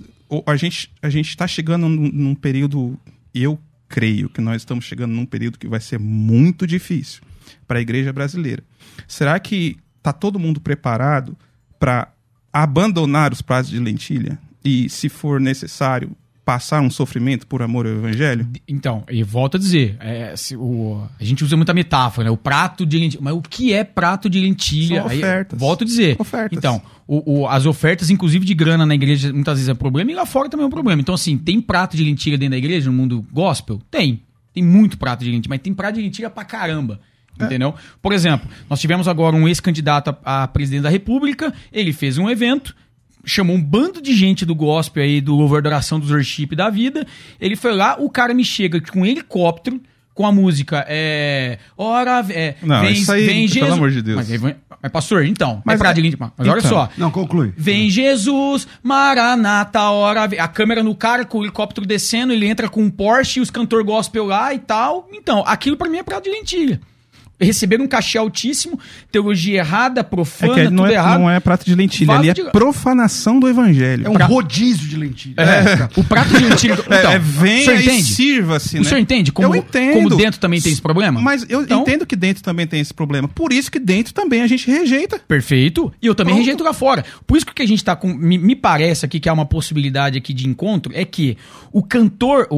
a gente a gente está chegando num, num período? Eu creio que nós estamos chegando num período que vai ser muito difícil para a igreja brasileira. Será que está todo mundo preparado para abandonar os pratos de lentilha e, se for necessário, passar um sofrimento por amor ao evangelho? Então, e volto a dizer, é, se, o, a gente usa muita metáfora, né? O prato de lentilha. Mas o que é prato de lentilha? São ofertas. Aí, volto a dizer. Ofertas. Então, o, o, as ofertas, inclusive de grana na igreja, muitas vezes é problema, e lá fora também é um problema. Então, assim, tem prato de lentilha dentro da igreja, no mundo gospel? Tem. Tem muito prato de lentilha, mas tem prato de lentilha pra caramba. É. Entendeu? Por exemplo, nós tivemos agora um ex-candidato a, a presidente da República, ele fez um evento, chamou um bando de gente do gospel aí, do louvor adoração, do worship da vida. Ele foi lá, o cara me chega com um helicóptero, com a música é. Ora, é, não, vem, isso aí, vem Jesus. Pelo amor de Deus. Mas, mas pastor, então. Mas, é de, mas então, olha só. Não, conclui. Vem Jesus, Maranata, hora. A câmera no cara com o helicóptero descendo, ele entra com um Porsche e os cantor gospel lá e tal. Então, aquilo pra mim é prato de lentilha receber um cachê altíssimo, teologia errada, profana, é que não é, errado. Não é prato de lentilha, ali é de... profanação do evangelho. É um pra... rodízio de lentilha. É, é. o prato de lentilha... Então, é, venha e sirva-se, né? O senhor entende como, eu entendo. como dentro também tem esse problema? Mas eu então... entendo que dentro também tem esse problema. Por isso que dentro também a gente rejeita. Perfeito. E eu também Pronto. rejeito lá fora. Por isso que o que a gente tá com... Me, me, parece aqui que há uma possibilidade aqui de encontro é que o cantor, o,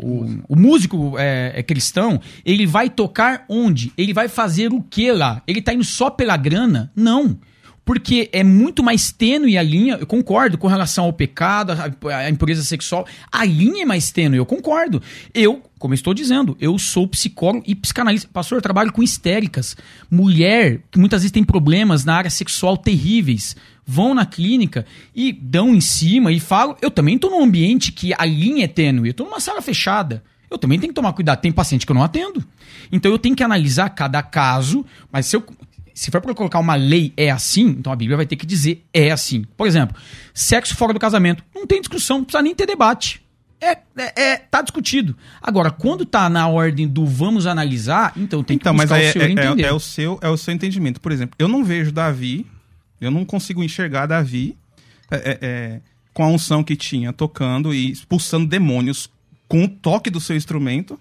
o, o músico é, é cristão, ele vai tocar onde? Ele vai fazer o que lá? Ele tá indo só pela grana? Não. Porque é muito mais tênue a linha, eu concordo, com relação ao pecado, à impureza sexual. A linha é mais tênue, eu concordo. Eu, como eu estou dizendo, eu sou psicólogo e psicanalista. Pastor, eu trabalho com histéricas. Mulher que muitas vezes tem problemas na área sexual terríveis. Vão na clínica e dão em cima e falam. Eu também estou num ambiente que a linha é tênue. Eu estou numa sala fechada. Eu também tenho que tomar cuidado. Tem paciente que eu não atendo. Então eu tenho que analisar cada caso, mas se eu se for para colocar uma lei é assim, então a Bíblia vai ter que dizer é assim. Por exemplo, sexo fora do casamento. Não tem discussão, não precisa nem ter debate. É, é, é, tá discutido. Agora, quando tá na ordem do vamos analisar, então tem que então, mas o senhor é, entender. É, é, o seu, é o seu entendimento. Por exemplo, eu não vejo Davi, eu não consigo enxergar Davi é, é, é com a unção que tinha tocando e expulsando demônios com o toque do seu instrumento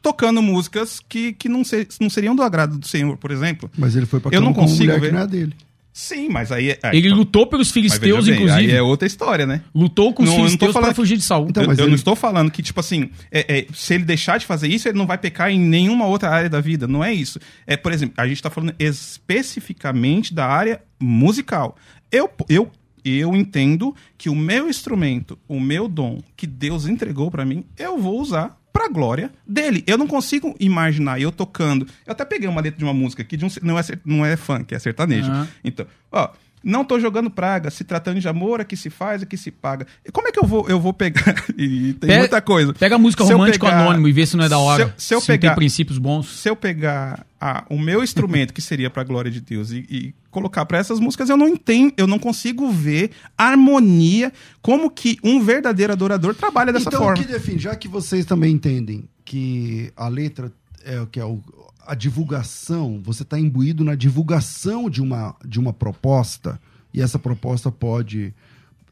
tocando músicas que, que não, ser, não seriam do agrado do Senhor, por exemplo. Mas ele foi pra eu não consigo ver. que não é dele. Sim, mas aí. É, ele então, lutou pelos filisteus, bem, inclusive. Aí é outra história, né? Lutou com os não, filisteus para fugir de Saul. Então, eu, eu ele... não estou falando que, tipo assim, é, é, se ele deixar de fazer isso, ele não vai pecar em nenhuma outra área da vida. Não é isso. É, por exemplo, a gente está falando especificamente da área musical. Eu, eu, eu entendo que o meu instrumento, o meu dom que Deus entregou para mim, eu vou usar pra glória dele. Eu não consigo imaginar eu tocando. Eu até peguei uma letra de uma música aqui, de um, não, é, não é funk, é sertanejo. Uhum. Então, ó. Não tô jogando praga, se tratando de amor, é que se faz, é que se paga. E como é que eu vou, eu vou pegar? e tem pega, muita coisa. Pega a música se romântico pegar, anônimo e vê se não é da hora. Se eu, se eu se pegar tem princípios bons. Se eu pegar a, o meu instrumento, que seria para a glória de Deus, e, e colocar para essas músicas, eu não entendo, eu não consigo ver harmonia, como que um verdadeiro adorador trabalha dessa então, forma. Então, o que define, já que vocês também entendem que a letra é o que é o, a divulgação, você está imbuído na divulgação de uma, de uma proposta e essa proposta pode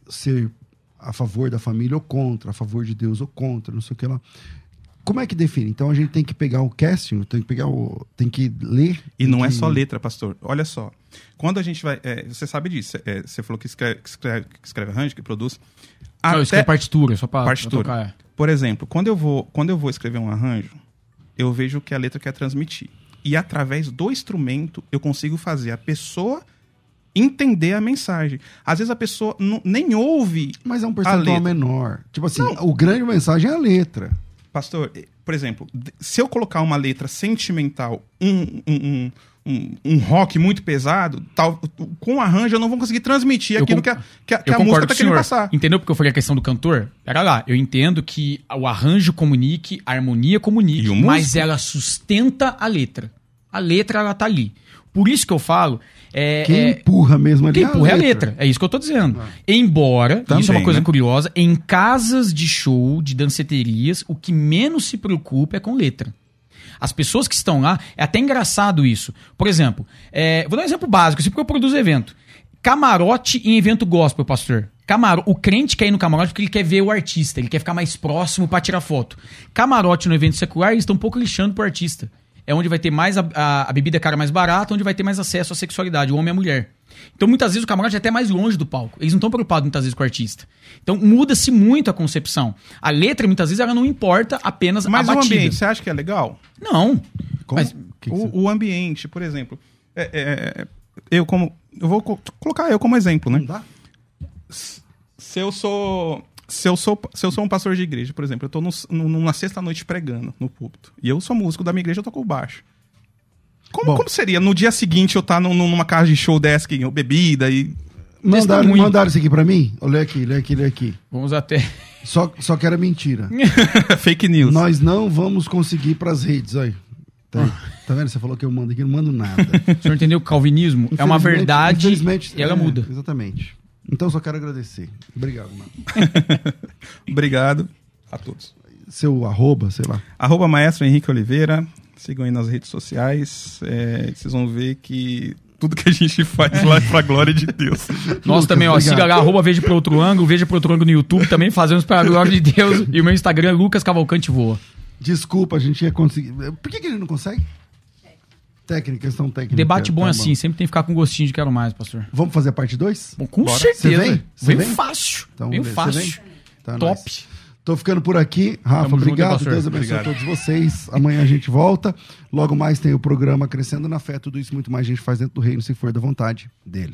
ser a favor da família ou contra, a favor de Deus ou contra, não sei o que lá. Como é que define? Então a gente tem que pegar o casting, tem que pegar o. tem que ler. E não é que... é só letra, pastor. Olha só. Quando a gente vai. É, você sabe disso. É, você falou que escreve, que escreve, que escreve arranjo, que produz. Não, isso é partitura, só para partitura. Pra tocar, é. Por exemplo, quando eu, vou, quando eu vou escrever um arranjo, eu vejo o que a letra quer transmitir. E através do instrumento, eu consigo fazer a pessoa entender a mensagem. Às vezes a pessoa não, nem ouve. Mas é um percentual menor. Tipo assim, não. o grande mensagem é a letra. Pastor, por exemplo, se eu colocar uma letra sentimental, um, um, um, um rock muito pesado, tal, com arranjo eu não vou conseguir transmitir aquilo que a, que a, que a música está querendo passar. Entendeu porque eu falei a questão do cantor? Pera lá, eu entendo que o arranjo comunique, a harmonia comunique, mas ela sustenta a letra. A letra, ela tá ali. Por isso que eu falo é, quem é, empurra mesmo ali quem empurra é a letra. letra. É isso que eu tô dizendo. Ah. Embora, Também, isso é uma coisa né? curiosa, em casas de show, de danceterias, o que menos se preocupa é com letra. As pessoas que estão lá, é até engraçado isso. Por exemplo, é, vou dar um exemplo básico, assim, porque eu produzo evento. Camarote em evento gospel, pastor. Camaro, o crente quer ir no camarote porque ele quer ver o artista, ele quer ficar mais próximo para tirar foto. Camarote no evento secular, eles estão um pouco lixando pro artista é onde vai ter mais a, a, a, bebida cara mais barata, onde vai ter mais acesso à sexualidade, o homem e a mulher. Então, muitas vezes, o camarote é até mais longe do palco. Eles não estão preocupados, muitas vezes, com o artista. Então, muda-se muito a concepção. A letra, muitas vezes, ela não importa apenas mas a batida. Mas o ambiente, você acha que é legal? Não. Como? Mas, que que o, o, ambiente, por exemplo... É, é, é, eu como... Eu vou colocar eu como exemplo, né? Não dá? Se eu sou se eu sou, se eu sou um pastor de igreja, por exemplo, eu estou numa sexta-noite pregando no púlpito, e eu sou músico da minha igreja, eu toco baixo. Como, como seria no dia seguinte eu estar tá numa casa de show desk, ou bebida e. Mandaram, mandaram isso aqui pra mim? Olha aqui, olha aqui, olha aqui. Vamos até. Só, só que era mentira. Fake news. Nós não vamos conseguir pras redes, olha. Tá, tá, vendo? Você falou que eu mando aqui, não mando nada. O senhor entendeu que o calvinismo é uma verdade e ela é, muda. Exatamente. Então só quero agradecer. Obrigado, mano. Obrigado a todos. Seu arroba, sei lá. Arroba Maestro Henrique Oliveira. Sigam aí nas redes sociais. É, vocês vão ver que tudo que a gente faz lá é pra glória de Deus. Nós também, ó, siga lá, arroba Veja Pro Outro Ângulo, Veja Pro Outro Ângulo no YouTube, também fazemos pra glória de Deus. E o meu Instagram é Lucas Cavalcante Voa. Desculpa, a gente ia conseguir. Por que, que ele não consegue? Técnica, questão técnica. Debate bom tá assim, sempre tem que ficar com gostinho de quero mais, pastor. Vamos fazer a parte 2? Com Bora. certeza. Você vem? Você vem, fácil. Então, vem fácil. Vem? Tá Top. Nice. Tô ficando por aqui. Rafa, Tamo obrigado. Junto, Deus abençoe obrigado. a todos vocês. Amanhã a gente volta. Logo mais tem o programa Crescendo na Fé. Tudo isso muito mais a gente faz dentro do reino, se for da vontade dele.